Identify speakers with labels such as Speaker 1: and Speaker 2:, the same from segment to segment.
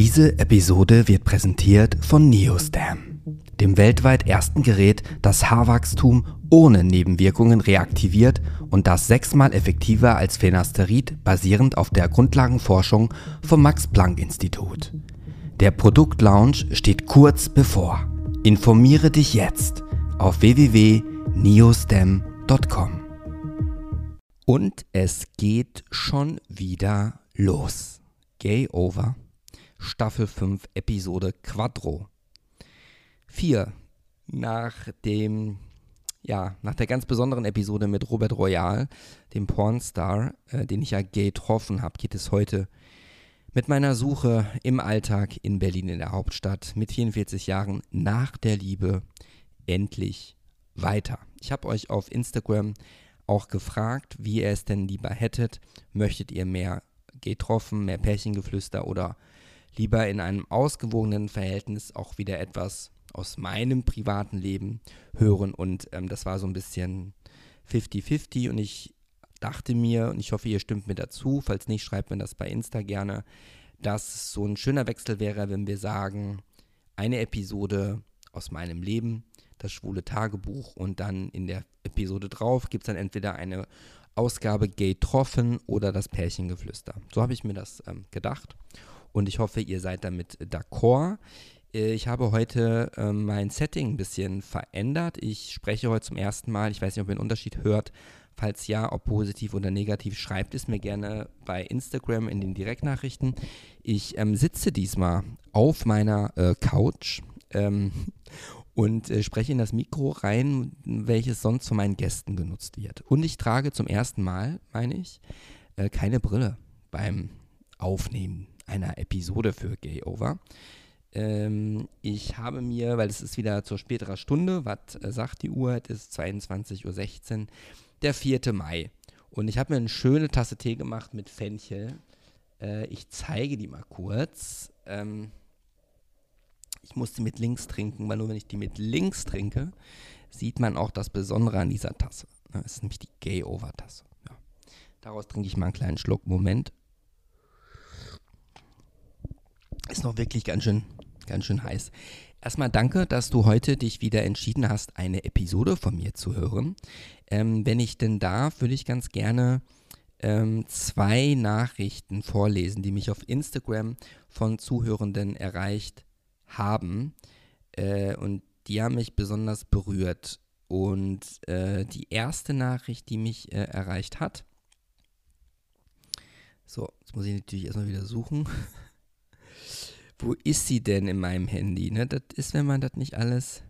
Speaker 1: Diese Episode wird präsentiert von Neostam, dem weltweit ersten Gerät, das Haarwachstum ohne Nebenwirkungen reaktiviert und das sechsmal effektiver als Phenasterid basierend auf der Grundlagenforschung vom Max-Planck-Institut. Der Produktlaunch steht kurz bevor. Informiere dich jetzt auf www.neostem.com. Und es geht schon wieder los. Gay Over Staffel 5, Episode Quattro. 4. Nach dem, ja, nach der ganz besonderen Episode mit Robert Royal, dem Pornstar, äh, den ich ja getroffen habe, geht es heute mit meiner Suche im Alltag in Berlin, in der Hauptstadt, mit 44 Jahren nach der Liebe endlich weiter. Ich habe euch auf Instagram auch gefragt, wie ihr es denn lieber hättet. Möchtet ihr mehr getroffen, mehr Pärchengeflüster oder lieber in einem ausgewogenen Verhältnis auch wieder etwas aus meinem privaten Leben hören. Und ähm, das war so ein bisschen 50-50 und ich dachte mir, und ich hoffe, ihr stimmt mir dazu, falls nicht, schreibt mir das bei Insta gerne, dass so ein schöner Wechsel wäre, wenn wir sagen, eine Episode aus meinem Leben, das schwule Tagebuch und dann in der Episode drauf gibt es dann entweder eine Ausgabe Gay Troffen oder das Pärchengeflüster. So habe ich mir das ähm, gedacht und ich hoffe, ihr seid damit d'accord. Äh, ich habe heute äh, mein Setting ein bisschen verändert. Ich spreche heute zum ersten Mal. Ich weiß nicht, ob ihr einen Unterschied hört. Falls ja, ob positiv oder negativ, schreibt es mir gerne bei Instagram in den Direktnachrichten. Ich ähm, sitze diesmal auf meiner äh, Couch ähm, und äh, spreche in das Mikro rein, welches sonst von meinen Gästen genutzt wird. Und ich trage zum ersten Mal, meine ich, äh, keine Brille beim Aufnehmen einer Episode für Gay Over. Ähm, ich habe mir, weil es ist wieder zur späterer Stunde, was äh, sagt die Uhr? Es ist 22.16 Uhr, der 4. Mai. Und ich habe mir eine schöne Tasse Tee gemacht mit Fenchel. Äh, ich zeige die mal kurz. Ähm, ich musste mit links trinken, weil nur wenn ich die mit links trinke, sieht man auch das Besondere an dieser Tasse. Das ist nämlich die Gay-Over-Tasse. Ja. Daraus trinke ich mal einen kleinen Schluck. Moment. Ist noch wirklich ganz schön, ganz schön heiß. Erstmal danke, dass du heute dich wieder entschieden hast, eine Episode von mir zu hören. Ähm, wenn ich denn darf, würde ich ganz gerne ähm, zwei Nachrichten vorlesen, die mich auf Instagram von Zuhörenden erreicht haben. Äh, und die haben mich besonders berührt. Und äh, die erste Nachricht, die mich äh, erreicht hat, so, jetzt muss ich natürlich erstmal wieder suchen. Wo ist sie denn in meinem Handy? Ne? Das ist, wenn man das nicht alles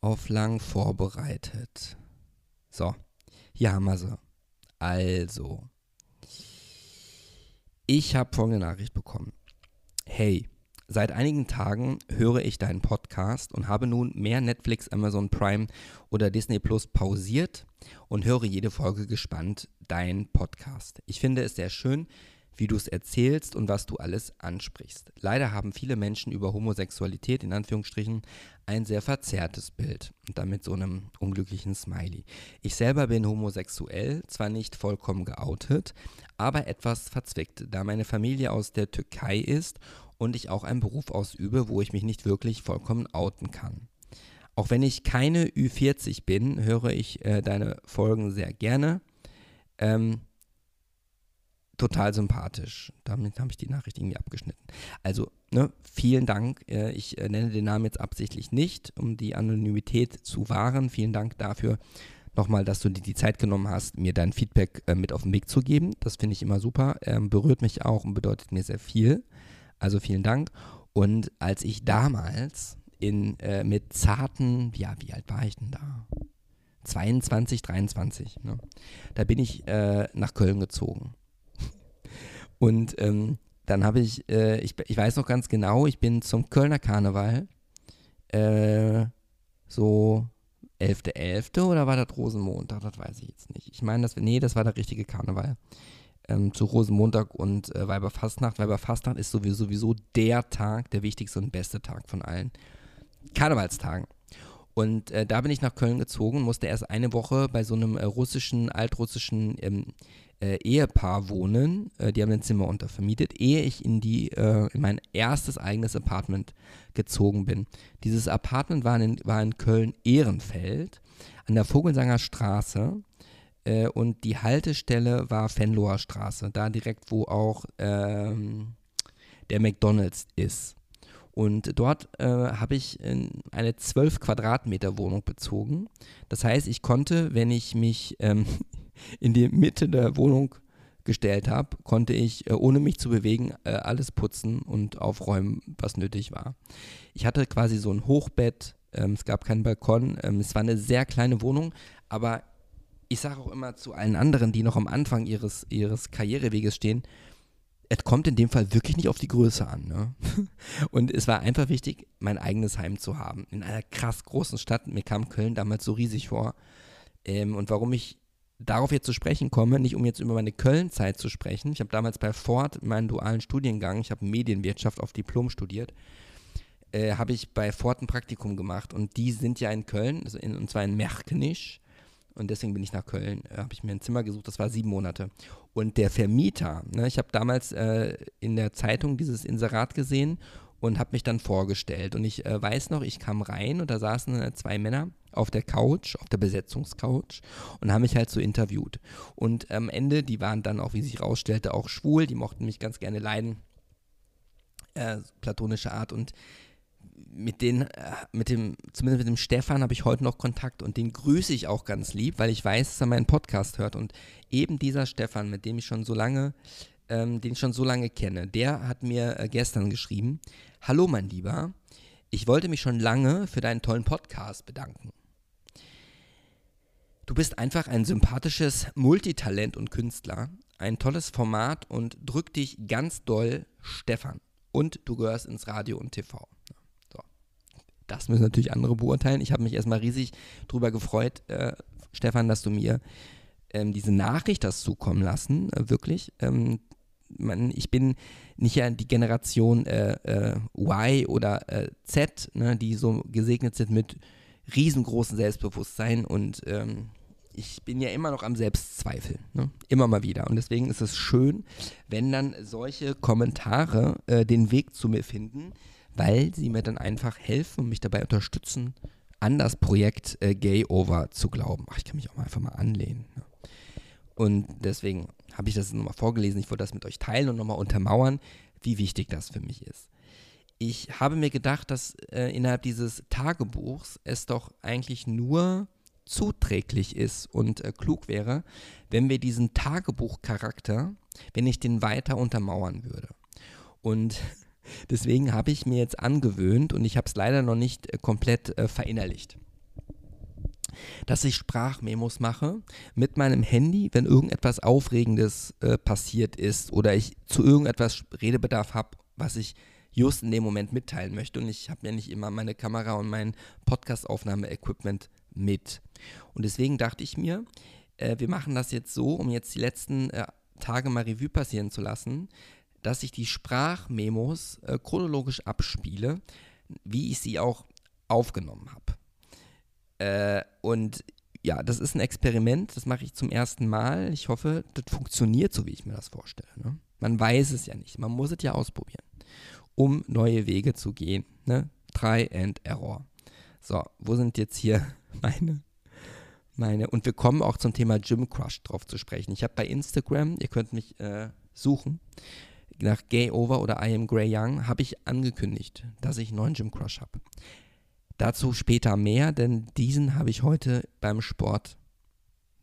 Speaker 1: auf lang vorbereitet. So, hier haben wir sie. Also, ich habe folgende Nachricht bekommen. Hey, seit einigen Tagen höre ich deinen Podcast und habe nun mehr Netflix, Amazon Prime oder Disney Plus pausiert und höre jede Folge gespannt deinen Podcast. Ich finde es sehr schön, wie du es erzählst und was du alles ansprichst. Leider haben viele Menschen über Homosexualität in Anführungsstrichen ein sehr verzerrtes Bild und damit so einem unglücklichen Smiley. Ich selber bin homosexuell, zwar nicht vollkommen geoutet, aber etwas verzwickt, da meine Familie aus der Türkei ist und ich auch einen Beruf ausübe, wo ich mich nicht wirklich vollkommen outen kann. Auch wenn ich keine Ü40 bin, höre ich äh, deine Folgen sehr gerne. Ähm, total sympathisch. Damit habe ich die Nachricht irgendwie abgeschnitten. Also, ne, vielen Dank. Äh, ich äh, nenne den Namen jetzt absichtlich nicht, um die Anonymität zu wahren. Vielen Dank dafür nochmal, dass du dir die Zeit genommen hast, mir dein Feedback äh, mit auf den Weg zu geben. Das finde ich immer super. Ähm, berührt mich auch und bedeutet mir sehr viel. Also vielen Dank. Und als ich damals in, äh, mit zarten, ja, wie alt war ich denn da? 22, 23. Ne? Da bin ich äh, nach Köln gezogen. Und ähm, dann habe ich, äh, ich, ich weiß noch ganz genau, ich bin zum Kölner Karneval äh, so 11.11. .11. oder war das Rosenmontag? Das weiß ich jetzt nicht. Ich meine, das, nee, das war der richtige Karneval. Ähm, zu Rosenmontag und äh, Weiberfastnacht. Weiberfastnacht ist sowieso, sowieso der Tag, der wichtigste und beste Tag von allen Karnevalstagen. Und äh, da bin ich nach Köln gezogen, musste erst eine Woche bei so einem äh, russischen, altrussischen ähm, äh, Ehepaar wohnen. Äh, die haben ein Zimmer untervermietet, ehe ich in, die, äh, in mein erstes eigenes Apartment gezogen bin. Dieses Apartment war in, war in Köln-Ehrenfeld an der Vogelsanger Straße. Äh, und die Haltestelle war Fenloher Straße, da direkt, wo auch ähm, der McDonalds ist. Und dort äh, habe ich eine 12 Quadratmeter Wohnung bezogen. Das heißt, ich konnte, wenn ich mich ähm, in die Mitte der Wohnung gestellt habe, konnte ich, äh, ohne mich zu bewegen, äh, alles putzen und aufräumen, was nötig war. Ich hatte quasi so ein Hochbett, ähm, es gab keinen Balkon, ähm, es war eine sehr kleine Wohnung, aber ich sage auch immer zu allen anderen, die noch am Anfang ihres, ihres Karriereweges stehen, es kommt in dem Fall wirklich nicht auf die Größe an. Ne? Und es war einfach wichtig, mein eigenes Heim zu haben. In einer krass großen Stadt. Mir kam Köln damals so riesig vor. Ähm, und warum ich darauf jetzt zu sprechen komme, nicht um jetzt über meine Köln-Zeit zu sprechen. Ich habe damals bei Ford meinen dualen Studiengang, ich habe Medienwirtschaft auf Diplom studiert, äh, habe ich bei Ford ein Praktikum gemacht und die sind ja in Köln, also in, und zwar in Merkenisch. Und deswegen bin ich nach Köln, äh, habe ich mir ein Zimmer gesucht, das war sieben Monate. Und der Vermieter, ne, ich habe damals äh, in der Zeitung dieses Inserat gesehen und habe mich dann vorgestellt. Und ich äh, weiß noch, ich kam rein und da saßen äh, zwei Männer auf der Couch, auf der Besetzungscouch und haben mich halt so interviewt. Und am Ende, die waren dann auch, wie sich herausstellte, auch schwul, die mochten mich ganz gerne leiden, äh, platonische Art und mit den, äh, mit dem, zumindest mit dem Stefan habe ich heute noch Kontakt und den grüße ich auch ganz lieb, weil ich weiß, dass er meinen Podcast hört und eben dieser Stefan, mit dem ich schon so lange, ähm, den ich schon so lange kenne, der hat mir äh, gestern geschrieben, hallo mein Lieber, ich wollte mich schon lange für deinen tollen Podcast bedanken. Du bist einfach ein sympathisches Multitalent und Künstler, ein tolles Format und drück dich ganz doll, Stefan. Und du gehörst ins Radio und TV. So. Das müssen natürlich andere beurteilen. Ich habe mich erstmal riesig drüber gefreut, äh, Stefan, dass du mir ähm, diese Nachricht hast zukommen lassen, äh, wirklich. Ähm, man, ich bin nicht ja die Generation äh, äh Y oder äh, Z, ne, die so gesegnet sind mit riesengroßen Selbstbewusstsein und ähm, ich bin ja immer noch am Selbstzweifeln, ne? immer mal wieder. Und deswegen ist es schön, wenn dann solche Kommentare äh, den Weg zu mir finden, weil sie mir dann einfach helfen und mich dabei unterstützen, an das Projekt äh, Gay Over zu glauben. Ach, ich kann mich auch mal einfach mal anlehnen. Ne? Und deswegen habe ich das nochmal vorgelesen. Ich wollte das mit euch teilen und nochmal untermauern, wie wichtig das für mich ist. Ich habe mir gedacht, dass äh, innerhalb dieses Tagebuchs es doch eigentlich nur zuträglich ist und äh, klug wäre, wenn wir diesen Tagebuchcharakter, wenn ich den weiter untermauern würde. Und deswegen habe ich mir jetzt angewöhnt und ich habe es leider noch nicht äh, komplett äh, verinnerlicht dass ich Sprachmemos mache mit meinem Handy, wenn irgendetwas Aufregendes äh, passiert ist oder ich zu irgendetwas Redebedarf habe, was ich just in dem Moment mitteilen möchte. Und ich habe ja nicht immer meine Kamera und mein Podcast-Aufnahme-Equipment mit. Und deswegen dachte ich mir, äh, wir machen das jetzt so, um jetzt die letzten äh, Tage mal Revue passieren zu lassen, dass ich die Sprachmemos äh, chronologisch abspiele, wie ich sie auch aufgenommen habe. Äh, und ja, das ist ein Experiment, das mache ich zum ersten Mal. Ich hoffe, das funktioniert so, wie ich mir das vorstelle. Ne? Man weiß es ja nicht, man muss es ja ausprobieren, um neue Wege zu gehen. Ne? Try and Error. So, wo sind jetzt hier meine, meine, und wir kommen auch zum Thema Gym Crush drauf zu sprechen. Ich habe bei Instagram, ihr könnt mich äh, suchen, nach Gay Over oder I Am Grey Young, habe ich angekündigt, dass ich einen neuen Gym Crush habe. Dazu später mehr, denn diesen habe ich heute beim Sport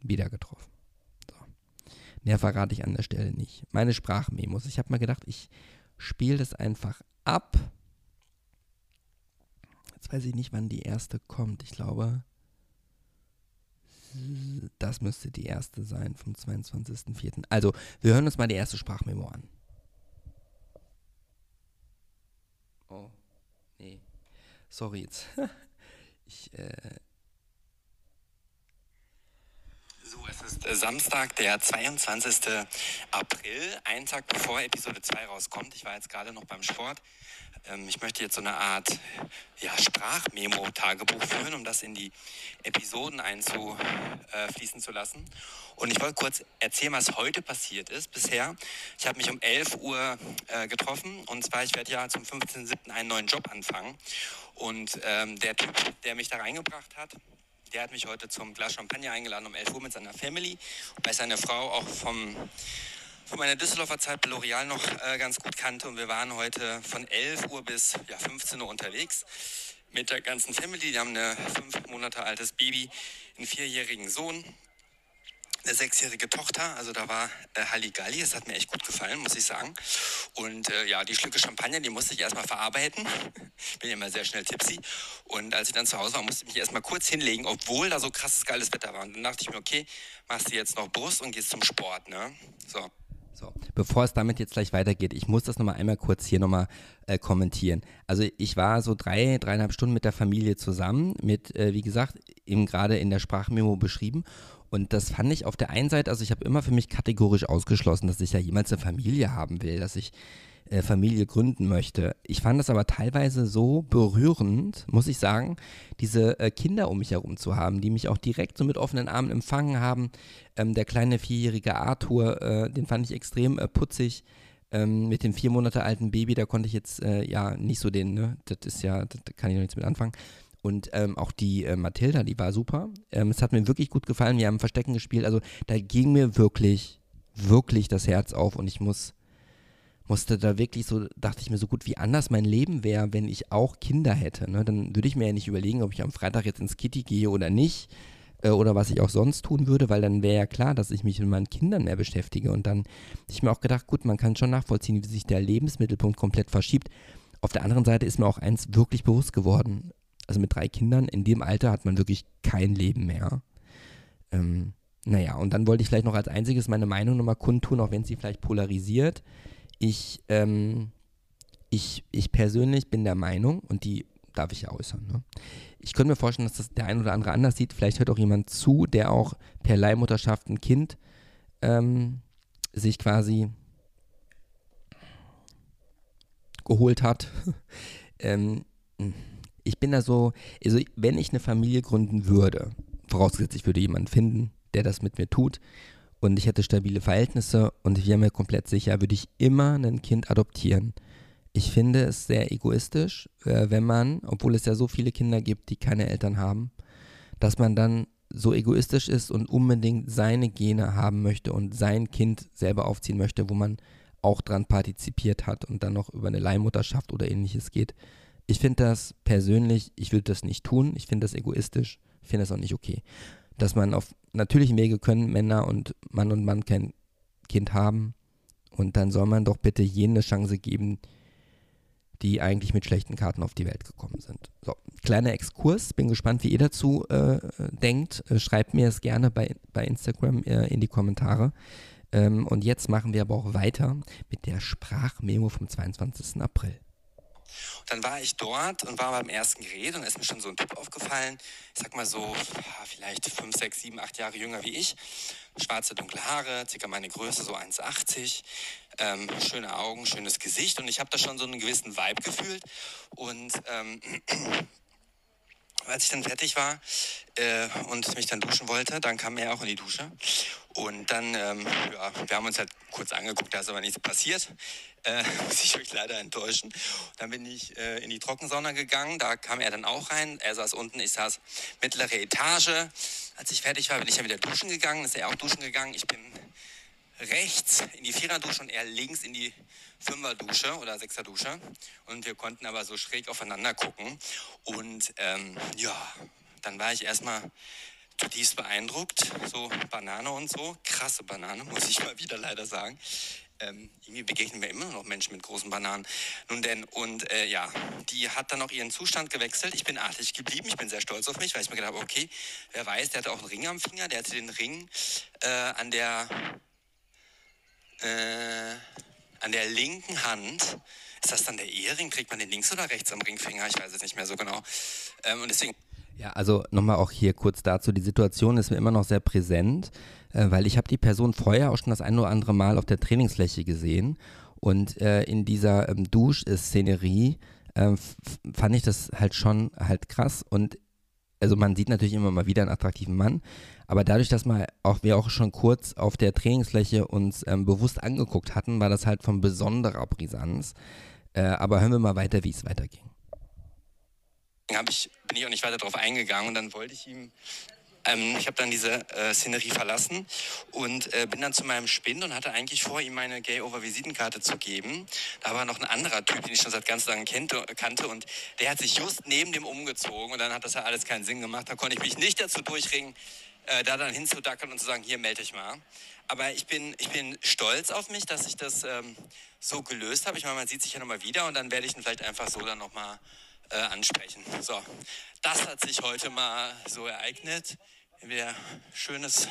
Speaker 1: wieder getroffen. So. Mehr verrate ich an der Stelle nicht. Meine Sprachmemos. Ich habe mir gedacht, ich spiele das einfach ab. Jetzt weiß ich nicht, wann die erste kommt. Ich glaube, das müsste die erste sein vom 22.04. Also, wir hören uns mal die erste Sprachmemo an. Sorry jetzt. ich, äh
Speaker 2: so, es ist äh, Samstag, der 22. April, ein Tag bevor Episode 2 rauskommt. Ich war jetzt gerade noch beim Sport. Ähm, ich möchte jetzt so eine Art ja, Sprachmemo-Tagebuch führen, um das in die Episoden einzufließen zu lassen. Und ich wollte kurz erzählen, was heute passiert ist bisher. Ich habe mich um 11 Uhr äh, getroffen und zwar, ich werde ja zum 15.07. einen neuen Job anfangen. Und ähm, der Typ, der mich da reingebracht hat, der hat mich heute zum Glas Champagner eingeladen um 11 Uhr mit seiner Family, weil seine Frau auch vom, von meiner Düsseldorfer Zeit bei L'Oreal noch äh, ganz gut kannte. Und wir waren heute von 11 Uhr bis ja, 15 Uhr unterwegs mit der ganzen Family. Die haben ein fünf Monate altes Baby, einen vierjährigen Sohn eine sechsjährige Tochter, also da war äh, Halligalli, das hat mir echt gut gefallen, muss ich sagen. Und äh, ja, die Schlücke Champagner, die musste ich erstmal verarbeiten. Bin immer sehr schnell tipsy. Und als ich dann zu Hause war, musste ich mich erstmal kurz hinlegen, obwohl da so krasses geiles Wetter war. Und dann dachte ich mir, okay, machst du jetzt noch Brust und gehst zum Sport, ne?
Speaker 1: So. So, bevor es damit jetzt gleich weitergeht, ich muss das nochmal einmal kurz hier nochmal äh, kommentieren. Also ich war so drei, dreieinhalb Stunden mit der Familie zusammen, mit, äh, wie gesagt, eben gerade in der Sprachmemo beschrieben. Und das fand ich auf der einen Seite, also ich habe immer für mich kategorisch ausgeschlossen, dass ich ja jemals eine Familie haben will, dass ich äh, Familie gründen möchte. Ich fand das aber teilweise so berührend, muss ich sagen, diese äh, Kinder um mich herum zu haben, die mich auch direkt so mit offenen Armen empfangen haben. Ähm, der kleine vierjährige Arthur, äh, den fand ich extrem äh, putzig. Ähm, mit dem vier Monate alten Baby, da konnte ich jetzt äh, ja nicht so den, ne, das ist ja, da kann ich noch nichts mit anfangen. Und ähm, auch die äh, Mathilda, die war super. Ähm, es hat mir wirklich gut gefallen. Wir haben Verstecken gespielt. Also da ging mir wirklich, wirklich das Herz auf. Und ich muss, musste da wirklich so, dachte ich mir so gut, wie anders mein Leben wäre, wenn ich auch Kinder hätte. Ne? Dann würde ich mir ja nicht überlegen, ob ich am Freitag jetzt ins Kitty gehe oder nicht. Äh, oder was ich auch sonst tun würde, weil dann wäre ja klar, dass ich mich mit meinen Kindern mehr beschäftige. Und dann habe ich mir auch gedacht, gut, man kann schon nachvollziehen, wie sich der Lebensmittelpunkt komplett verschiebt. Auf der anderen Seite ist mir auch eins wirklich bewusst geworden also mit drei Kindern, in dem Alter hat man wirklich kein Leben mehr. Ähm, naja, und dann wollte ich vielleicht noch als einziges meine Meinung nochmal kundtun, auch wenn sie vielleicht polarisiert. Ich, ähm, ich, ich persönlich bin der Meinung, und die darf ich ja äußern, ne? ich könnte mir vorstellen, dass das der ein oder andere anders sieht. Vielleicht hört auch jemand zu, der auch per Leihmutterschaft ein Kind ähm, sich quasi geholt hat. ähm, ich bin da so, also wenn ich eine Familie gründen würde, vorausgesetzt ich würde jemanden finden, der das mit mir tut und ich hätte stabile Verhältnisse und ich wäre mir komplett sicher, würde ich immer ein Kind adoptieren. Ich finde es sehr egoistisch, äh, wenn man, obwohl es ja so viele Kinder gibt, die keine Eltern haben, dass man dann so egoistisch ist und unbedingt seine Gene haben möchte und sein Kind selber aufziehen möchte, wo man auch dran partizipiert hat und dann noch über eine Leihmutterschaft oder ähnliches geht. Ich finde das persönlich, ich würde das nicht tun. Ich finde das egoistisch. Ich finde das auch nicht okay. Dass man auf natürlichen Wege können Männer und Mann und Mann kein Kind haben. Und dann soll man doch bitte jene Chance geben, die eigentlich mit schlechten Karten auf die Welt gekommen sind. So, kleiner Exkurs. Bin gespannt, wie ihr dazu äh, denkt. Äh, schreibt mir es gerne bei, bei Instagram äh, in die Kommentare. Ähm, und jetzt machen wir aber auch weiter mit der Sprachmemo vom 22. April.
Speaker 2: Und dann war ich dort und war beim ersten Gerät und da ist mir schon so ein Typ aufgefallen, ich sag mal so, vielleicht fünf, sechs, sieben, acht Jahre jünger wie ich. Schwarze, dunkle Haare, circa meine Größe, so 1,80. Ähm, schöne Augen, schönes Gesicht und ich habe da schon so einen gewissen Vibe gefühlt. Und ähm, als ich dann fertig war äh, und mich dann duschen wollte, dann kam er auch in die Dusche. Und dann, ähm, ja, wir haben uns halt kurz angeguckt, da ist aber nichts passiert. Äh, muss ich euch leider enttäuschen. Dann bin ich äh, in die Trockensauna gegangen, da kam er dann auch rein. Er saß unten, ich saß mittlere Etage. Als ich fertig war, bin ich dann wieder duschen gegangen, ist er auch duschen gegangen. Ich bin rechts in die Viererdusche und er links in die Fünferdusche oder Sechserdusche. Und wir konnten aber so schräg aufeinander gucken. Und ähm, ja, dann war ich erstmal zutiefst beeindruckt. So Banane und so. Krasse Banane, muss ich mal wieder leider sagen. Ähm, irgendwie begegnen mir immer noch Menschen mit großen Bananen. Nun denn, und äh, ja, die hat dann auch ihren Zustand gewechselt. Ich bin artig geblieben, ich bin sehr stolz auf mich, weil ich mir gedacht habe, okay, wer weiß, der hatte auch einen Ring am Finger, der hatte den Ring äh, an der äh, an der linken Hand, ist das dann der Ehering? Trägt man den links oder rechts am Ringfinger? Ich weiß es nicht mehr so genau. Ähm, und deswegen.
Speaker 1: Ja, also nochmal auch hier kurz dazu. Die Situation ist mir immer noch sehr präsent, äh, weil ich habe die Person vorher auch schon das ein oder andere Mal auf der Trainingsfläche gesehen und äh, in dieser ähm, Duschszenerie äh, fand ich das halt schon halt krass und also man sieht natürlich immer mal wieder einen attraktiven Mann, aber dadurch, dass mal auch wir auch schon kurz auf der Trainingsfläche uns ähm, bewusst angeguckt hatten, war das halt von besonderer Brisanz. Äh, aber hören wir mal weiter, wie es weiterging.
Speaker 2: Ich, bin ich auch nicht weiter darauf eingegangen und dann wollte ich ihm ähm, ich habe dann diese äh, Szenerie verlassen und äh, bin dann zu meinem Spind und hatte eigentlich vor, ihm meine Gay-Over-Visitenkarte zu geben. Da war noch ein anderer Typ, den ich schon seit ganz langem kannte und der hat sich just neben dem umgezogen und dann hat das ja alles keinen Sinn gemacht. Da konnte ich mich nicht dazu durchringen, äh, da dann hinzudackern und zu sagen, hier melde ich mal. Aber ich bin, ich bin stolz auf mich, dass ich das ähm, so gelöst habe. Ich meine, man sieht sich ja nochmal wieder und dann werde ich ihn vielleicht einfach so dann nochmal äh, ansprechen. So, das hat sich heute mal so ereignet. Wir schönes,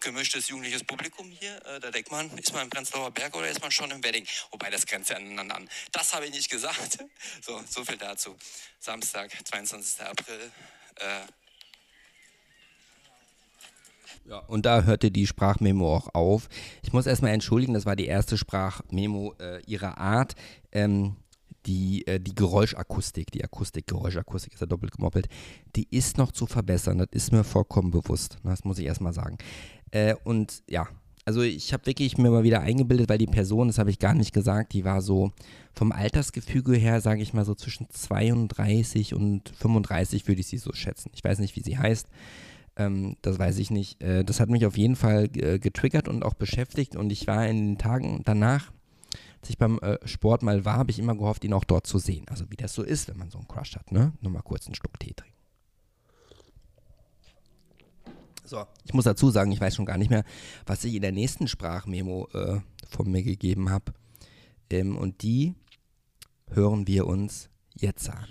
Speaker 2: gemischtes jugendliches Publikum hier. Äh, da denkt man, ist man im Prenzlauer Berg oder ist man schon im Wedding? Wobei das grenzt ja aneinander an. Das habe ich nicht gesagt. So, so viel dazu. Samstag, 22. April. Äh,
Speaker 1: ja, und da hörte die Sprachmemo auch auf. Ich muss erstmal entschuldigen, das war die erste Sprachmemo äh, ihrer Art. Ähm, die, äh, die Geräuschakustik, die Akustik, Geräuschakustik ist ja doppelt gemoppelt, die ist noch zu verbessern. Das ist mir vollkommen bewusst. Das muss ich erstmal sagen. Äh, und ja, also ich habe wirklich mir mal wieder eingebildet, weil die Person, das habe ich gar nicht gesagt, die war so vom Altersgefüge her, sage ich mal so zwischen 32 und 35 würde ich sie so schätzen. Ich weiß nicht, wie sie heißt. Ähm, das weiß ich nicht. Äh, das hat mich auf jeden Fall äh, getriggert und auch beschäftigt und ich war in den Tagen danach als ich beim äh, Sport mal war, habe ich immer gehofft, ihn auch dort zu sehen. Also wie das so ist, wenn man so einen Crush hat, ne? Nur mal kurz einen Schluck Tee trinken. So, ich muss dazu sagen, ich weiß schon gar nicht mehr, was ich in der nächsten Sprachmemo äh, von mir gegeben habe. Ähm, und die hören wir uns jetzt an.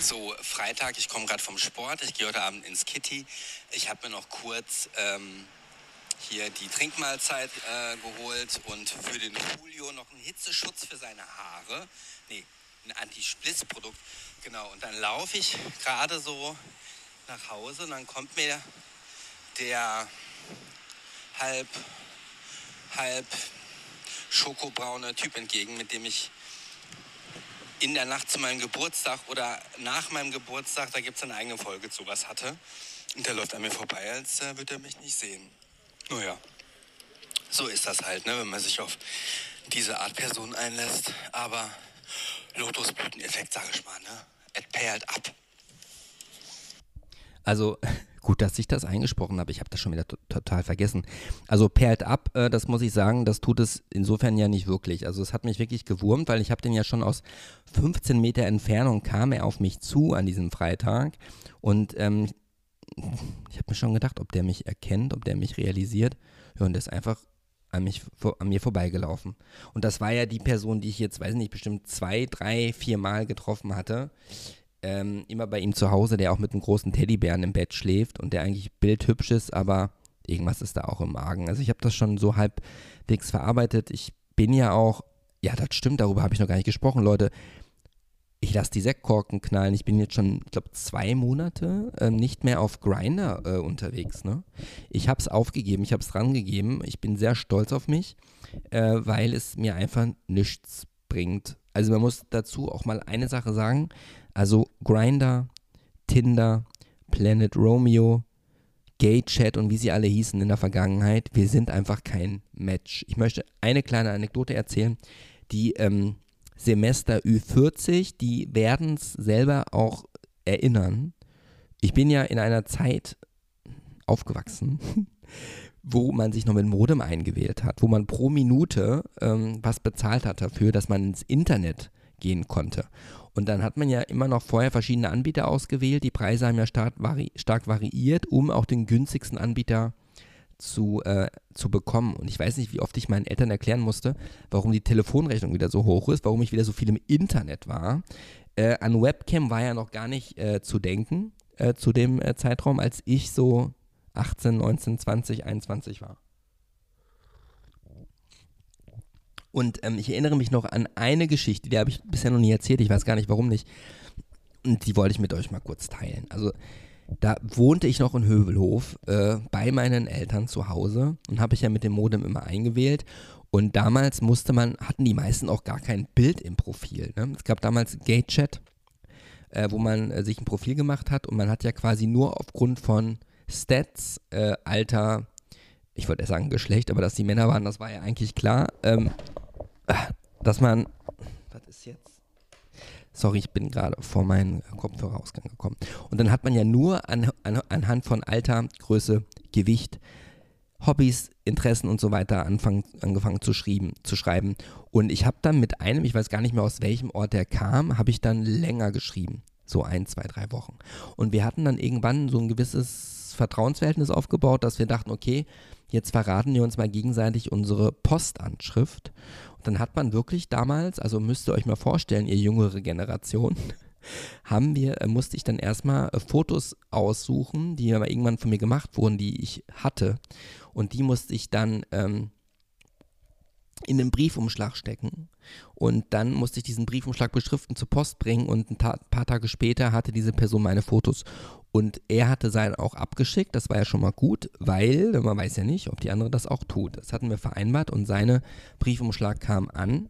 Speaker 2: So, Freitag, ich komme gerade vom Sport, ich gehe heute Abend ins Kitty. Ich habe mir noch kurz ähm, hier die Trinkmahlzeit äh, geholt und für den Julio noch einen Hitzeschutz für seine Haare. Nee, ein Anti-Spliss-Produkt. Genau, und dann laufe ich gerade so nach Hause und dann kommt mir der halb, halb schokobraune Typ entgegen, mit dem ich in der Nacht zu meinem Geburtstag oder nach meinem Geburtstag, da gibt es eine eigene Folge zu was hatte. Und der läuft an mir vorbei, als äh, würde er mich nicht sehen. Naja, so ist das halt, ne, wenn man sich auf diese Art Person einlässt. Aber Lotusblüteneffekt, sag ich mal, ne? Es perlt ab.
Speaker 1: Also gut, dass ich das eingesprochen habe. Ich habe das schon wieder total vergessen. Also perlt ab, äh, das muss ich sagen, das tut es insofern ja nicht wirklich. Also es hat mich wirklich gewurmt, weil ich habe den ja schon aus 15 Meter Entfernung kam er auf mich zu an diesem Freitag und ähm, ich habe mir schon gedacht, ob der mich erkennt, ob der mich realisiert. Ja, und der ist einfach an, mich, an mir vorbeigelaufen. Und das war ja die Person, die ich jetzt, weiß nicht, bestimmt zwei, drei, vier Mal getroffen hatte. Ähm, immer bei ihm zu Hause, der auch mit einem großen Teddybären im Bett schläft und der eigentlich bildhübsch ist, aber irgendwas ist da auch im Magen. Also ich habe das schon so halbwegs verarbeitet. Ich bin ja auch, ja, das stimmt, darüber habe ich noch gar nicht gesprochen, Leute ich lasse die Sektkorken knallen. Ich bin jetzt schon, ich glaube, zwei Monate äh, nicht mehr auf Grinder äh, unterwegs. Ne? Ich habe es aufgegeben, ich habe es rangegeben. Ich bin sehr stolz auf mich, äh, weil es mir einfach nichts bringt. Also man muss dazu auch mal eine Sache sagen. Also Grinder, Tinder, Planet Romeo, Gay Chat und wie sie alle hießen in der Vergangenheit, wir sind einfach kein Match. Ich möchte eine kleine Anekdote erzählen, die ähm, Semester Ü40, die werden es selber auch erinnern. Ich bin ja in einer Zeit aufgewachsen, wo man sich noch mit Modem eingewählt hat, wo man pro Minute ähm, was bezahlt hat dafür, dass man ins Internet gehen konnte. Und dann hat man ja immer noch vorher verschiedene Anbieter ausgewählt. Die Preise haben ja stark, vari stark variiert, um auch den günstigsten Anbieter zu äh, zu bekommen. Und ich weiß nicht, wie oft ich meinen Eltern erklären musste, warum die Telefonrechnung wieder so hoch ist, warum ich wieder so viel im Internet war. Äh, an Webcam war ja noch gar nicht äh, zu denken äh, zu dem äh, Zeitraum, als ich so 18, 19, 20, 21 war. Und ähm, ich erinnere mich noch an eine Geschichte, die habe ich bisher noch nie erzählt, ich weiß gar nicht warum nicht. Und die wollte ich mit euch mal kurz teilen. Also da wohnte ich noch in Hövelhof äh, bei meinen Eltern zu Hause und habe ich ja mit dem Modem immer eingewählt. Und damals musste man, hatten die meisten auch gar kein Bild im Profil. Ne? Es gab damals GateChat, äh, wo man äh, sich ein Profil gemacht hat und man hat ja quasi nur aufgrund von Stats, äh, Alter, ich wollte sagen Geschlecht, aber dass die Männer waren, das war ja eigentlich klar, ähm, dass man, was ist jetzt? Sorry, ich bin gerade vor meinen Kopfhörerausgang gekommen. Und dann hat man ja nur an, an, anhand von Alter, Größe, Gewicht, Hobbys, Interessen und so weiter anfangen, angefangen zu, schrieben, zu schreiben. Und ich habe dann mit einem, ich weiß gar nicht mehr aus welchem Ort der kam, habe ich dann länger geschrieben. So ein, zwei, drei Wochen. Und wir hatten dann irgendwann so ein gewisses Vertrauensverhältnis aufgebaut, dass wir dachten, okay, jetzt verraten wir uns mal gegenseitig unsere Postanschrift dann hat man wirklich damals, also müsst ihr euch mal vorstellen, ihr jüngere Generation, haben wir, äh, musste ich dann erstmal äh, Fotos aussuchen, die aber irgendwann von mir gemacht wurden, die ich hatte. Und die musste ich dann ähm, in den Briefumschlag stecken. Und dann musste ich diesen Briefumschlag beschriften zur Post bringen und ein paar Tage später hatte diese Person meine Fotos. Und er hatte seinen auch abgeschickt, das war ja schon mal gut, weil man weiß ja nicht, ob die andere das auch tut. Das hatten wir vereinbart und seine Briefumschlag kam an.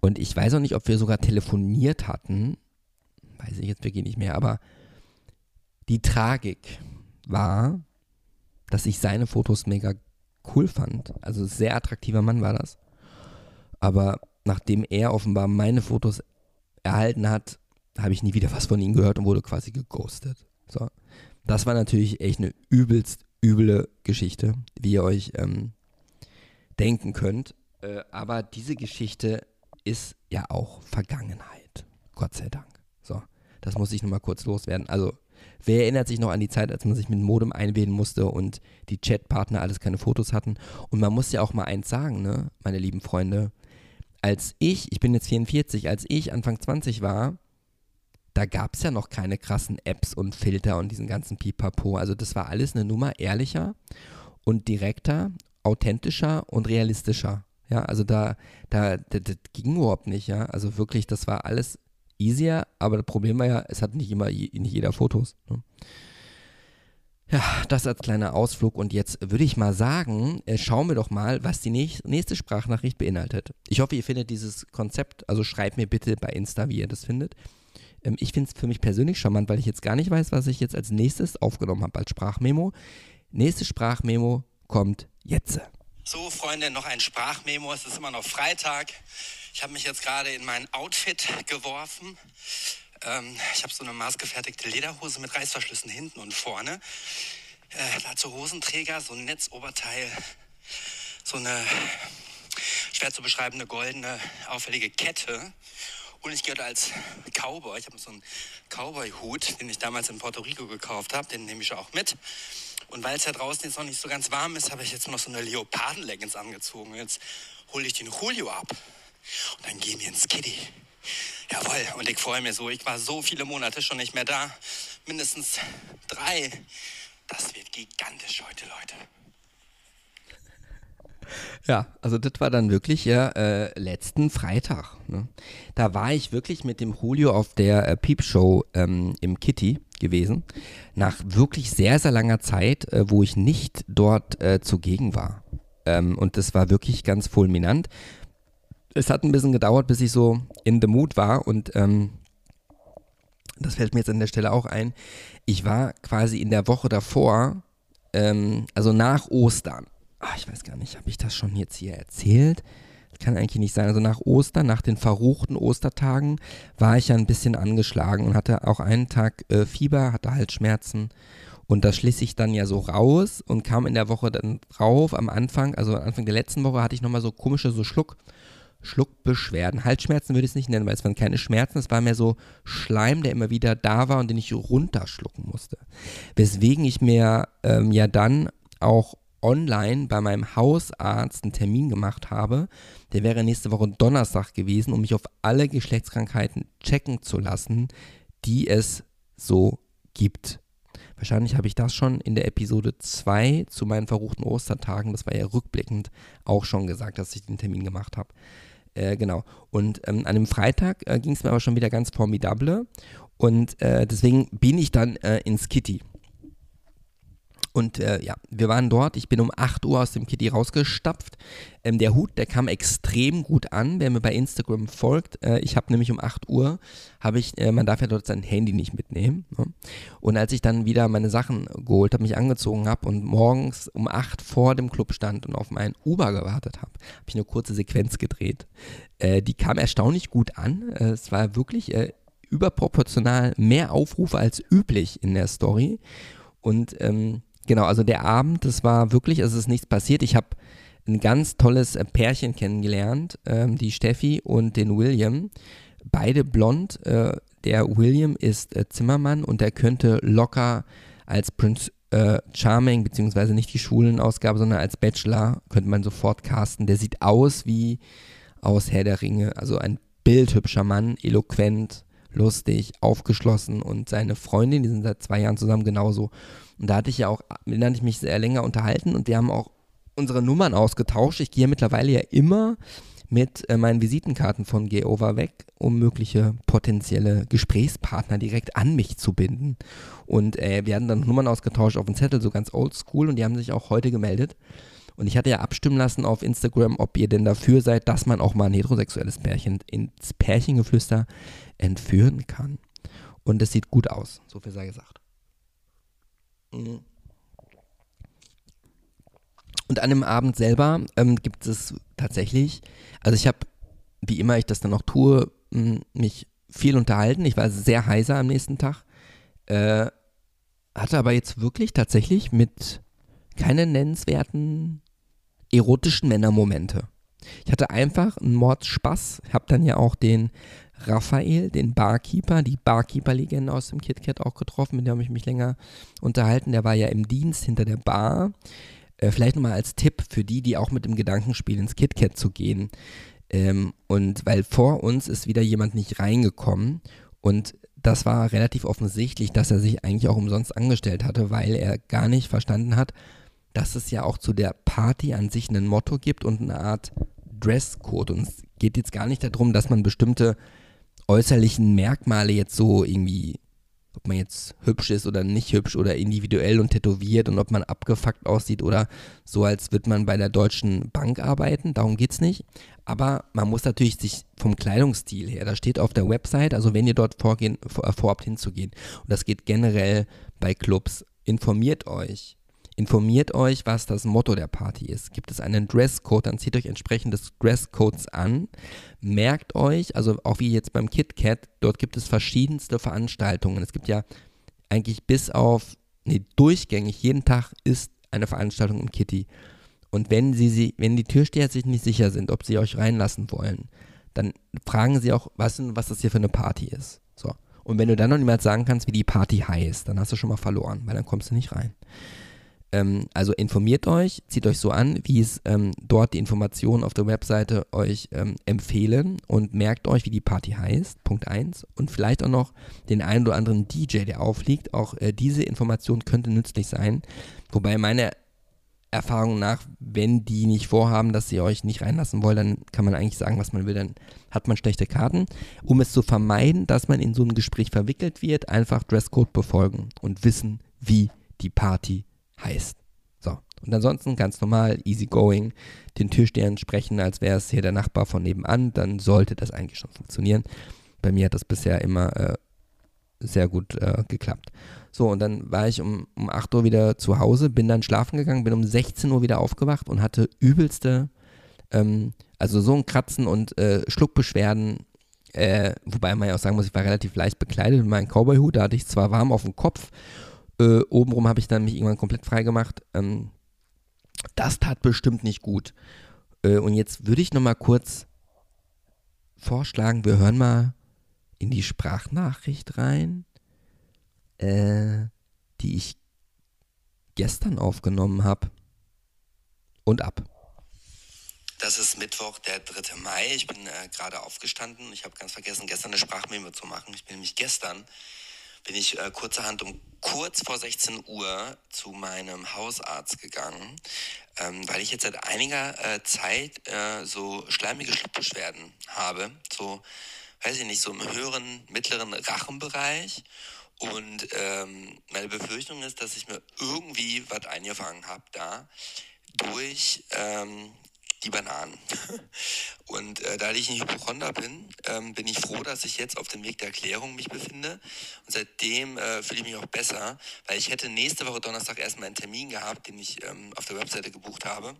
Speaker 1: Und ich weiß auch nicht, ob wir sogar telefoniert hatten. Weiß ich jetzt wirklich nicht mehr, aber die Tragik war, dass ich seine Fotos mega cool fand. Also sehr attraktiver Mann war das. Aber nachdem er offenbar meine Fotos erhalten hat, habe ich nie wieder was von ihm gehört und wurde quasi geghostet. So. Das war natürlich echt eine übelst üble Geschichte, wie ihr euch ähm, denken könnt. Äh, aber diese Geschichte ist ja auch Vergangenheit. Gott sei Dank. So, das muss ich nochmal kurz loswerden. Also, wer erinnert sich noch an die Zeit, als man sich mit dem Modem einwählen musste und die Chatpartner alles keine Fotos hatten? Und man muss ja auch mal eins sagen, ne, meine lieben Freunde. Als ich, ich bin jetzt 44, als ich Anfang 20 war, da gab es ja noch keine krassen Apps und Filter und diesen ganzen Pipapo. Also das war alles eine Nummer ehrlicher und direkter, authentischer und realistischer. Ja, also da, da, das, das ging überhaupt nicht, ja. Also wirklich, das war alles easier, aber das Problem war ja, es hat nicht immer nicht jeder Fotos. Ne? Ja, das als kleiner Ausflug und jetzt würde ich mal sagen, äh, schauen wir doch mal, was die nächste Sprachnachricht beinhaltet. Ich hoffe, ihr findet dieses Konzept, also schreibt mir bitte bei Insta, wie ihr das findet. Ähm, ich finde es für mich persönlich charmant, weil ich jetzt gar nicht weiß, was ich jetzt als nächstes aufgenommen habe als Sprachmemo. Nächste Sprachmemo kommt jetzt.
Speaker 2: So, Freunde, noch ein Sprachmemo. Es ist immer noch Freitag. Ich habe mich jetzt gerade in mein Outfit geworfen. Ähm, ich habe so eine maßgefertigte Lederhose mit Reißverschlüssen hinten und vorne. Äh, dazu Hosenträger, so ein Netzoberteil, so eine schwer zu beschreibende goldene auffällige Kette und ich gehe als Cowboy, ich habe so einen Cowboy-Hut, den ich damals in Puerto Rico gekauft habe, den nehme ich auch mit. Und weil es ja draußen jetzt noch nicht so ganz warm ist, habe ich jetzt noch so eine Leoparden-Leggings angezogen. Jetzt hole ich den Julio ab. Und dann gehen wir ins Kitty. Jawohl, und ich freue mich so. Ich war so viele Monate schon nicht mehr da. Mindestens drei. Das wird gigantisch heute, Leute.
Speaker 1: Ja, also das war dann wirklich ja äh, letzten Freitag. Ne? Da war ich wirklich mit dem Julio auf der äh, Peepshow ähm, im Kitty gewesen. Nach wirklich sehr, sehr langer Zeit, äh, wo ich nicht dort äh, zugegen war. Ähm, und das war wirklich ganz fulminant. Es hat ein bisschen gedauert, bis ich so in the mood war und ähm, das fällt mir jetzt an der Stelle auch ein. Ich war quasi in der Woche davor, ähm, also nach Ostern ach, ich weiß gar nicht, habe ich das schon jetzt hier erzählt? Das kann eigentlich nicht sein. Also nach Ostern, nach den verruchten Ostertagen, war ich ja ein bisschen angeschlagen und hatte auch einen Tag äh, Fieber, hatte Halsschmerzen. Und das schließe ich dann ja so raus und kam in der Woche dann drauf. Am Anfang, also Anfang der letzten Woche, hatte ich nochmal so komische so Schluck, Schluckbeschwerden. Halsschmerzen würde ich es nicht nennen, weil es waren keine Schmerzen, es war mehr so Schleim, der immer wieder da war und den ich runterschlucken musste. Weswegen ich mir ähm, ja dann auch online bei meinem Hausarzt einen Termin gemacht habe. Der wäre nächste Woche Donnerstag gewesen, um mich auf alle Geschlechtskrankheiten checken zu lassen, die es so gibt. Wahrscheinlich habe ich das schon in der Episode 2 zu meinen verruchten Ostertagen, das war ja rückblickend, auch schon gesagt, dass ich den Termin gemacht habe. Äh, genau. Und ähm, an dem Freitag äh, ging es mir aber schon wieder ganz formidable. Und äh, deswegen bin ich dann äh, ins Kitty. Und äh, ja, wir waren dort. Ich bin um 8 Uhr aus dem Kitty rausgestapft. Ähm, der Hut, der kam extrem gut an, wer mir bei Instagram folgt. Äh, ich habe nämlich um 8 Uhr, habe ich, äh, man darf ja dort sein Handy nicht mitnehmen. Ne? Und als ich dann wieder meine Sachen geholt habe, mich angezogen habe und morgens um 8 vor dem Club stand und auf meinen Uber gewartet habe, habe ich eine kurze Sequenz gedreht. Äh, die kam erstaunlich gut an. Äh, es war wirklich äh, überproportional mehr Aufrufe als üblich in der Story. Und ähm, Genau, also der Abend, das war wirklich, es ist nichts passiert. Ich habe ein ganz tolles äh, Pärchen kennengelernt, ähm, die Steffi und den William. Beide blond. Äh, der William ist äh, Zimmermann und der könnte locker als Prince äh, Charming, beziehungsweise nicht die Schulenausgabe, sondern als Bachelor, könnte man sofort casten. Der sieht aus wie aus Herr der Ringe. Also ein bildhübscher Mann, eloquent, lustig, aufgeschlossen und seine Freundin, die sind seit zwei Jahren zusammen genauso. Und da hatte ich ja auch, mit hatte ich mich sehr länger unterhalten und wir haben auch unsere Nummern ausgetauscht. Ich gehe mittlerweile ja immer mit äh, meinen Visitenkarten von Geova weg, um mögliche potenzielle Gesprächspartner direkt an mich zu binden. Und äh, wir hatten dann Nummern ausgetauscht auf dem Zettel, so ganz oldschool, und die haben sich auch heute gemeldet. Und ich hatte ja abstimmen lassen auf Instagram, ob ihr denn dafür seid, dass man auch mal ein heterosexuelles Pärchen ins Pärchengeflüster entführen kann. Und es sieht gut aus, so viel sei gesagt. Und an dem Abend selber ähm, gibt es tatsächlich, also ich habe, wie immer ich das dann auch tue, mich viel unterhalten. Ich war sehr heiser am nächsten Tag. Äh, hatte aber jetzt wirklich tatsächlich mit keinen nennenswerten erotischen Männermomente. Ich hatte einfach einen Mordspaß. Habe dann ja auch den Raphael, den Barkeeper, die Barkeeper-Legende aus dem KitKat auch getroffen, mit dem habe ich mich länger unterhalten. Der war ja im Dienst hinter der Bar. Äh, vielleicht nochmal als Tipp für die, die auch mit dem Gedanken spielen, ins KitKat zu gehen. Ähm, und weil vor uns ist wieder jemand nicht reingekommen und das war relativ offensichtlich, dass er sich eigentlich auch umsonst angestellt hatte, weil er gar nicht verstanden hat, dass es ja auch zu der Party an sich ein Motto gibt und eine Art Dresscode. Und es geht jetzt gar nicht darum, dass man bestimmte äußerlichen Merkmale jetzt so irgendwie, ob man jetzt hübsch ist oder nicht hübsch oder individuell und tätowiert und ob man abgefuckt aussieht oder so, als würde man bei der Deutschen Bank arbeiten. Darum geht es nicht. Aber man muss natürlich sich vom Kleidungsstil her, da steht auf der Website, also wenn ihr dort vorgehen, vor, äh, vorhabt hinzugehen, und das geht generell bei Clubs, informiert euch Informiert euch, was das Motto der Party ist. Gibt es einen Dresscode, dann zieht euch entsprechend des Dresscodes an. Merkt euch, also auch wie jetzt beim KitKat, dort gibt es verschiedenste Veranstaltungen. Es gibt ja eigentlich bis auf, nee, durchgängig, jeden Tag ist eine Veranstaltung im Kitty. Und wenn sie, sie, wenn die Türsteher sich nicht sicher sind, ob sie euch reinlassen wollen, dann fragen sie auch, was, was das hier für eine Party ist. So. Und wenn du dann noch niemals sagen kannst, wie die Party heißt, dann hast du schon mal verloren, weil dann kommst du nicht rein. Ähm, also informiert euch, zieht euch so an, wie es ähm, dort die Informationen auf der Webseite euch ähm, empfehlen und merkt euch, wie die Party heißt, Punkt 1. Und vielleicht auch noch den einen oder anderen DJ, der aufliegt. Auch äh, diese Information könnte nützlich sein. Wobei meine Erfahrung nach, wenn die nicht vorhaben, dass sie euch nicht reinlassen wollen, dann kann man eigentlich sagen, was man will, dann hat man schlechte Karten. Um es zu vermeiden, dass man in so ein Gespräch verwickelt wird, einfach Dresscode befolgen und wissen, wie die Party heißt. So. Und ansonsten ganz normal, easy going, den Türstern sprechen, als wäre es hier der Nachbar von nebenan, dann sollte das eigentlich schon funktionieren. Bei mir hat das bisher immer äh, sehr gut äh, geklappt. So, und dann war ich um, um 8 Uhr wieder zu Hause, bin dann schlafen gegangen, bin um 16 Uhr wieder aufgewacht und hatte übelste, ähm, also so ein Kratzen und äh, Schluckbeschwerden, äh, wobei man ja auch sagen muss, ich war relativ leicht bekleidet mit meinem Cowboy-Hut, da hatte ich zwar warm auf dem Kopf äh, obenrum habe ich dann mich irgendwann komplett frei gemacht. Ähm, das tat bestimmt nicht gut. Äh, und jetzt würde ich nochmal kurz vorschlagen, wir hören mal in die Sprachnachricht rein, äh, die ich gestern aufgenommen habe. Und ab.
Speaker 2: Das ist Mittwoch, der 3. Mai. Ich bin äh, gerade aufgestanden. Ich habe ganz vergessen, gestern eine Sprachmemo zu machen. Ich bin nämlich gestern bin ich äh, kurzerhand um kurz vor 16 Uhr zu meinem Hausarzt gegangen, ähm, weil ich jetzt seit einiger äh, Zeit äh, so schleimige Schluckbeschwerden habe. So, weiß ich nicht, so im höheren, mittleren Rachenbereich. Und ähm, meine Befürchtung ist, dass ich mir irgendwie was eingefangen habe da durch ähm, die Bananen. Und äh, da ich ein Hypochonder bin, ähm, bin ich froh, dass ich jetzt auf dem Weg der Erklärung mich befinde. Und seitdem äh, fühle ich mich auch besser, weil ich hätte nächste Woche Donnerstag erstmal einen Termin gehabt, den ich ähm, auf der Webseite gebucht habe.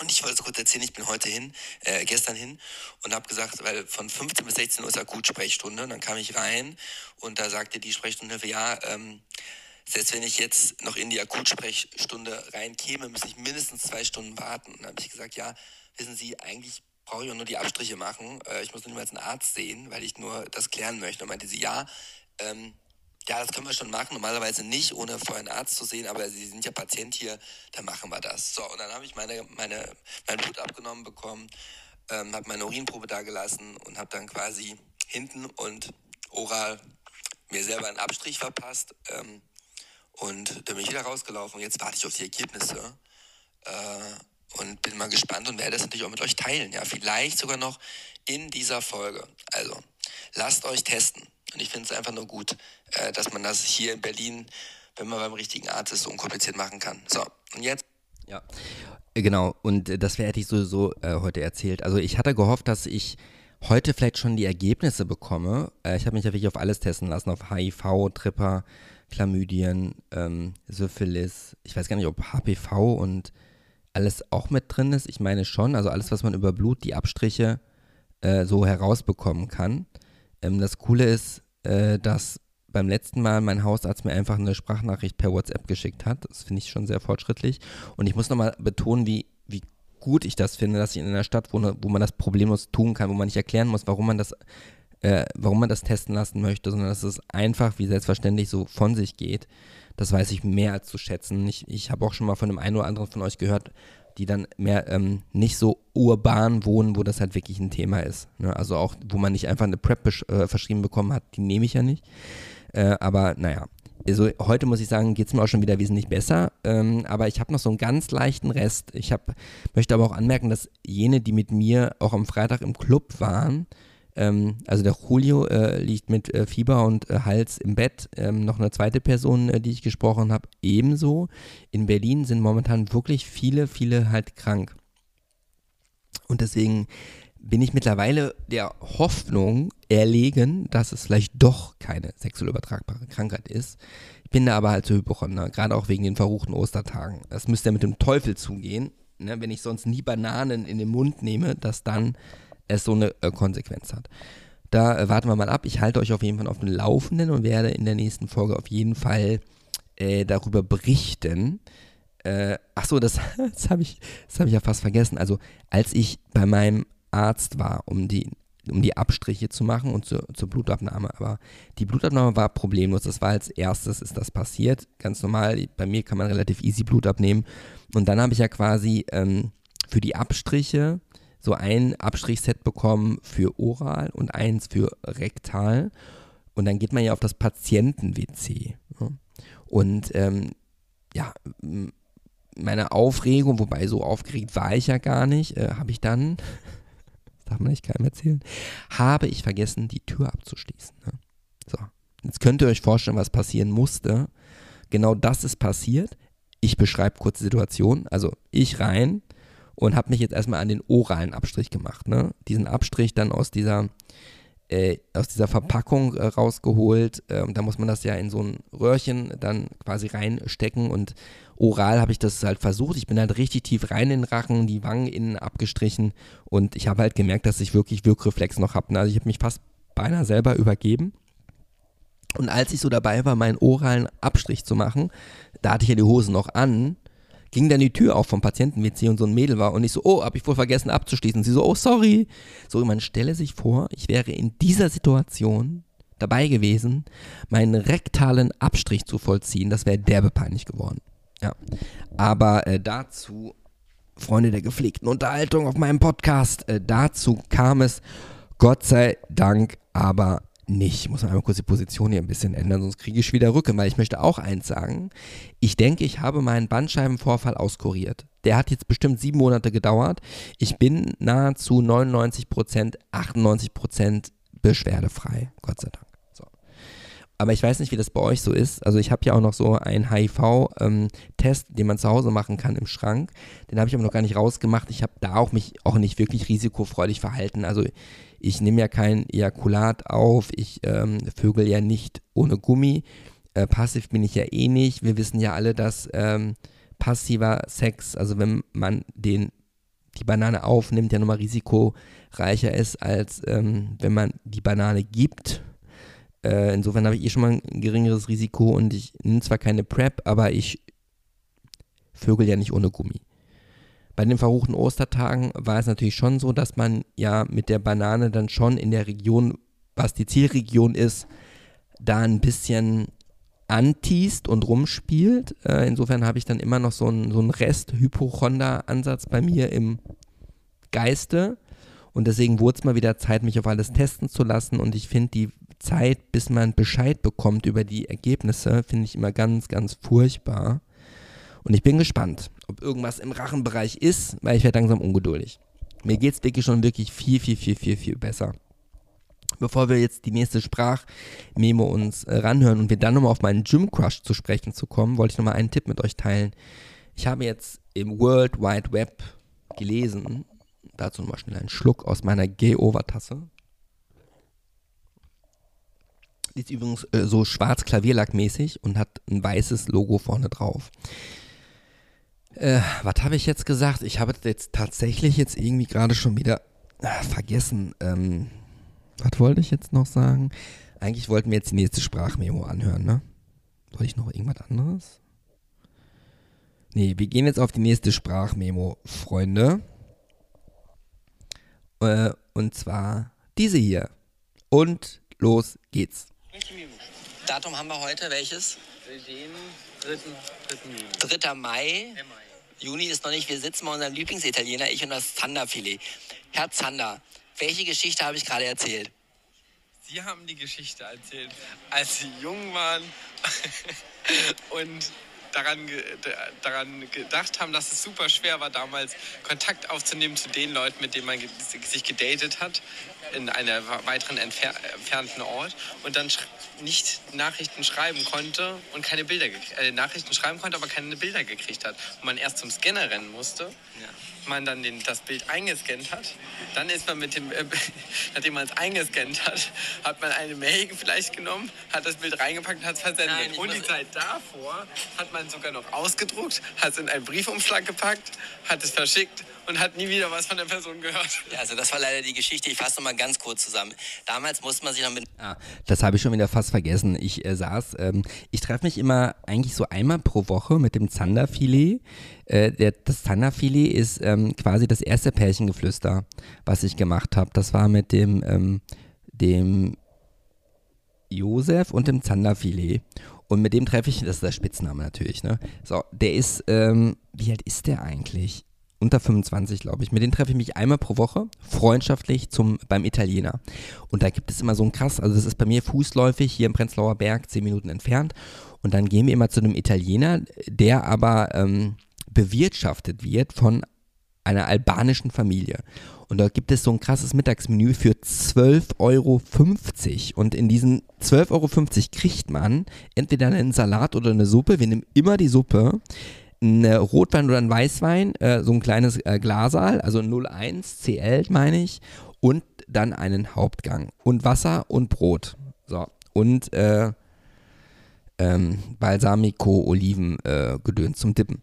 Speaker 2: Und ich wollte es kurz erzählen, ich bin heute hin, äh, gestern hin und habe gesagt, weil von 15 bis 16 Uhr ist Akutsprechstunde. Und dann kam ich rein und da sagte die Sprechstunde, ja, ähm, selbst wenn ich jetzt noch in die Akutsprechstunde reinkäme, müsste ich mindestens zwei Stunden warten. Dann habe ich gesagt, ja, wissen Sie, eigentlich brauche ich auch nur die Abstriche machen. Äh, ich muss niemals einen Arzt sehen, weil ich nur das klären möchte. Und meinte sie, ja, ähm, ja, das können wir schon machen. Normalerweise nicht, ohne vorher einen Arzt zu sehen, aber Sie sind ja Patient hier, dann machen wir das. So, und dann habe ich meine, meine, mein Blut abgenommen bekommen, ähm, habe meine Urinprobe da gelassen und habe dann quasi hinten und oral mir selber einen Abstrich verpasst ähm, und dann bin ich wieder rausgelaufen jetzt warte ich auf die Ergebnisse äh, und bin mal gespannt und werde das natürlich auch mit euch teilen. Ja, vielleicht sogar noch in dieser Folge. Also, lasst euch testen. Und ich finde es einfach nur gut, äh, dass man das hier in Berlin, wenn man beim richtigen Arzt ist, so unkompliziert machen kann. So, und jetzt?
Speaker 1: Ja, genau. Und äh, das hätte ich sowieso äh, heute erzählt. Also ich hatte gehofft, dass ich heute vielleicht schon die Ergebnisse bekomme. Äh, ich habe mich ja wirklich auf alles testen lassen, auf HIV, Tripper, Chlamydien, ähm, Syphilis. Ich weiß gar nicht, ob HPV und alles auch mit drin ist. Ich meine schon, also alles, was man über Blut, die Abstriche äh, so herausbekommen kann. Ähm, das Coole ist, äh, dass beim letzten Mal mein Hausarzt mir einfach eine Sprachnachricht per WhatsApp geschickt hat. Das finde ich schon sehr fortschrittlich. Und ich muss nochmal betonen, wie, wie gut ich das finde, dass ich in einer Stadt wohne, wo man das problemlos tun kann, wo man nicht erklären muss, warum man das, äh, warum man das testen lassen möchte, sondern dass es einfach wie selbstverständlich so von sich geht. Das weiß ich mehr als zu schätzen. Ich, ich habe auch schon mal von dem einen oder anderen von euch gehört, die dann mehr ähm, nicht so urban wohnen, wo das halt wirklich ein Thema ist. Ne? Also auch, wo man nicht einfach eine Prep äh, verschrieben bekommen hat, die nehme ich ja nicht. Äh, aber naja, also heute muss ich sagen, geht es mir auch schon wieder wesentlich besser. Ähm, aber ich habe noch so einen ganz leichten Rest. Ich hab, möchte aber auch anmerken, dass jene, die mit mir auch am Freitag im Club waren, ähm, also der Julio äh, liegt mit äh, Fieber und äh, Hals im Bett. Ähm, noch eine zweite Person, äh, die ich gesprochen habe, ebenso. In Berlin sind momentan wirklich viele, viele halt krank. Und deswegen bin ich mittlerweile der Hoffnung erlegen, dass es vielleicht doch keine sexuell übertragbare Krankheit ist. Ich bin da aber halt so Hypochonder, gerade auch wegen den verruchten Ostertagen. Das müsste ja mit dem Teufel zugehen, ne? wenn ich sonst nie Bananen in den Mund nehme, dass dann es so eine äh, Konsequenz hat. Da äh, warten wir mal ab. Ich halte euch auf jeden Fall auf dem Laufenden und werde in der nächsten Folge auf jeden Fall äh, darüber berichten. Äh, ach so, das, das habe ich, hab ich ja fast vergessen. Also, als ich bei meinem Arzt war, um die, um die Abstriche zu machen und zu, zur Blutabnahme, aber die Blutabnahme war problemlos. Das war als erstes, ist das passiert. Ganz normal. Bei mir kann man relativ easy Blut abnehmen. Und dann habe ich ja quasi ähm, für die Abstriche so ein Abstrichset bekommen für oral und eins für rektal. Und dann geht man ja auf das Patienten-WC. Und ähm, ja, meine Aufregung, wobei so aufgeregt war ich ja gar nicht, äh, habe ich dann, darf man nicht keinem erzählen, habe ich vergessen, die Tür abzuschließen. Ne? So, jetzt könnt ihr euch vorstellen, was passieren musste. Genau das ist passiert. Ich beschreibe kurz die Situation. Also ich rein, und habe mich jetzt erstmal an den oralen Abstrich gemacht. Ne? Diesen Abstrich dann aus dieser, äh, aus dieser Verpackung äh, rausgeholt. Äh, da muss man das ja in so ein Röhrchen dann quasi reinstecken und oral habe ich das halt versucht. Ich bin halt richtig tief rein in den Rachen, die Wangen innen abgestrichen und ich habe halt gemerkt, dass ich wirklich Wirkreflex noch habe. Ne? Also ich habe mich fast beinahe selber übergeben. Und als ich so dabei war, meinen oralen Abstrich zu machen, da hatte ich ja die Hose noch an ging dann die Tür auf vom Patienten-WC und so ein Mädel war und ich so, oh, hab ich wohl vergessen abzuschließen. Sie so, oh, sorry. So, man stelle sich vor, ich wäre in dieser Situation dabei gewesen, meinen rektalen Abstrich zu vollziehen. Das wäre derbe peinlich geworden. Ja. Aber äh, dazu, Freunde der gepflegten Unterhaltung auf meinem Podcast, äh, dazu kam es Gott sei Dank aber nicht. Ich muss einmal kurz die Position hier ein bisschen ändern, sonst kriege ich wieder Rücken, weil ich möchte auch eins sagen. Ich denke, ich habe meinen Bandscheibenvorfall auskuriert. Der hat jetzt bestimmt sieben Monate gedauert. Ich bin nahezu 99 Prozent, 98 Prozent beschwerdefrei, Gott sei Dank. So. Aber ich weiß nicht, wie das bei euch so ist. Also ich habe ja auch noch so einen HIV-Test, ähm, den man zu Hause machen kann im Schrank. Den habe ich aber noch gar nicht rausgemacht. Ich habe da auch mich auch nicht wirklich risikofreudig verhalten. Also ich nehme ja kein Ejakulat auf, ich ähm, vögel ja nicht ohne Gummi. Äh, passiv bin ich ja eh nicht. Wir wissen ja alle, dass ähm, passiver Sex, also wenn man den, die Banane aufnimmt, ja nochmal risikoreicher ist, als ähm, wenn man die Banane gibt. Äh, insofern habe ich eh schon mal ein geringeres Risiko und ich nehme zwar keine Prep, aber ich vögel ja nicht ohne Gummi. Bei den verruchten Ostertagen war es natürlich schon so, dass man ja mit der Banane dann schon in der Region, was die Zielregion ist, da ein bisschen antiest und rumspielt. Äh, insofern habe ich dann immer noch so einen, so Rest-Hypochonder-Ansatz bei mir im Geiste. Und deswegen wurde es mal wieder Zeit, mich auf alles testen zu lassen. Und ich finde die Zeit, bis man Bescheid bekommt über die Ergebnisse, finde ich immer ganz, ganz furchtbar. Und ich bin gespannt, ob irgendwas im Rachenbereich ist, weil ich werde langsam ungeduldig. Mir geht es wirklich schon wirklich viel, viel, viel, viel, viel besser. Bevor wir jetzt die nächste Sprachmemo uns äh, ranhören und wir dann nochmal auf meinen Gym Crush zu sprechen zu kommen, wollte ich nochmal einen Tipp mit euch teilen. Ich habe jetzt im World Wide Web gelesen, dazu nochmal schnell einen Schluck aus meiner Gay-Over-Tasse. Die ist übrigens äh, so schwarz Klavierlackmäßig und hat ein weißes Logo vorne drauf. Äh, was habe ich jetzt gesagt? Ich habe jetzt tatsächlich jetzt irgendwie gerade schon wieder äh, vergessen. Ähm, was wollte ich jetzt noch sagen? Eigentlich wollten wir jetzt die nächste Sprachmemo anhören, ne? Wollte ich noch irgendwas anderes? Nee, wir gehen jetzt auf die nächste Sprachmemo, Freunde. Äh, und zwar diese hier. Und los geht's.
Speaker 2: Datum haben wir heute, welches? Den 3. 3. Mai. Juni ist noch nicht, wir sitzen bei unserem Lieblingsitaliener, ich und das Zanderfilet. Herr Zander, welche Geschichte habe ich gerade erzählt?
Speaker 3: Sie haben die Geschichte erzählt, als Sie jung waren und daran, daran gedacht haben, dass es super schwer war, damals Kontakt aufzunehmen zu den Leuten, mit denen man sich gedatet hat, in einem weiteren entfer entfernten Ort und dann nicht Nachrichten schreiben konnte und keine Bilder äh, Nachrichten schreiben konnte, aber keine Bilder gekriegt hat. Und man erst zum Scanner rennen musste. Ja man dann den, das Bild eingescannt hat, dann ist man mit dem, äh, nachdem man es eingescannt hat, hat man eine Mail vielleicht genommen, hat das Bild reingepackt und hat es versendet. Nein, und die Zeit davor hat man sogar noch ausgedruckt, hat es in einen Briefumschlag gepackt, hat es verschickt und hat nie wieder was von der Person gehört.
Speaker 2: Ja, also das war leider die Geschichte. Ich fasse noch mal ganz kurz zusammen. Damals musste man sich noch mit...
Speaker 1: Ah, das habe ich schon wieder fast vergessen. Ich äh, saß, ähm, ich treffe mich immer eigentlich so einmal pro Woche mit dem Zanderfilet. Äh, der, das Zanderfilet ist ähm, quasi das erste Pärchengeflüster, was ich gemacht habe. Das war mit dem, ähm, dem Josef und dem Zanderfilet. Und mit dem treffe ich, das ist der Spitzname natürlich, ne? So, der ist, ähm, wie alt ist der eigentlich? Unter 25, glaube ich. Mit denen treffe ich mich einmal pro Woche, freundschaftlich zum, beim Italiener. Und da gibt es immer so ein krass, also das ist bei mir fußläufig hier im Prenzlauer Berg, 10 Minuten entfernt. Und dann gehen wir immer zu einem Italiener, der aber ähm, bewirtschaftet wird von einer albanischen Familie. Und dort gibt es so ein krasses Mittagsmenü für 12,50 Euro. Und in diesen 12,50 Euro kriegt man entweder einen Salat oder eine Suppe. Wir nehmen immer die Suppe ein Rotwein oder ein Weißwein, äh, so ein kleines äh, Glasal, also 01 CL meine ich, und dann einen Hauptgang und Wasser und Brot. So, und äh, ähm, Balsamico, Oliven, äh, zum Dippen.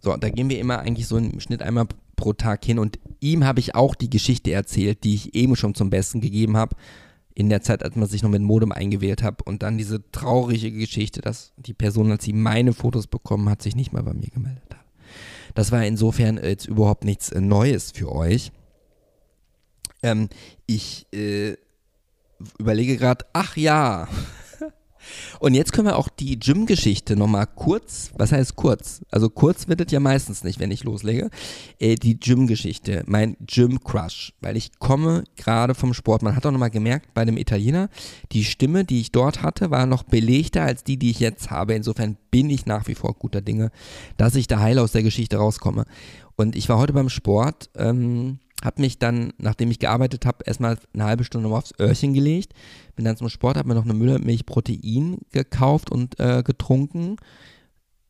Speaker 1: So, da gehen wir immer eigentlich so im Schnitt einmal pro Tag hin und ihm habe ich auch die Geschichte erzählt, die ich eben schon zum Besten gegeben habe in der Zeit, als man sich noch mit Modem eingewählt hat und dann diese traurige Geschichte, dass die Person, als sie meine Fotos bekommen hat, sich nicht mal bei mir gemeldet hat. Das war insofern jetzt überhaupt nichts äh, Neues für euch. Ähm, ich äh, überlege gerade, ach ja, Und jetzt können wir auch die Gym-Geschichte nochmal kurz, was heißt kurz? Also kurz wird es ja meistens nicht, wenn ich loslege. Äh, die Gym-Geschichte, mein Gym-Crush, weil ich komme gerade vom Sport. Man hat auch nochmal gemerkt, bei dem Italiener, die Stimme, die ich dort hatte, war noch belegter als die, die ich jetzt habe. Insofern bin ich nach wie vor guter Dinge, dass ich da heil aus der Geschichte rauskomme. Und ich war heute beim Sport, ähm, habe mich dann, nachdem ich gearbeitet habe, erstmal eine halbe Stunde aufs Öhrchen gelegt, bin dann zum Sport, habe mir noch eine Müllermilch Protein gekauft und äh, getrunken.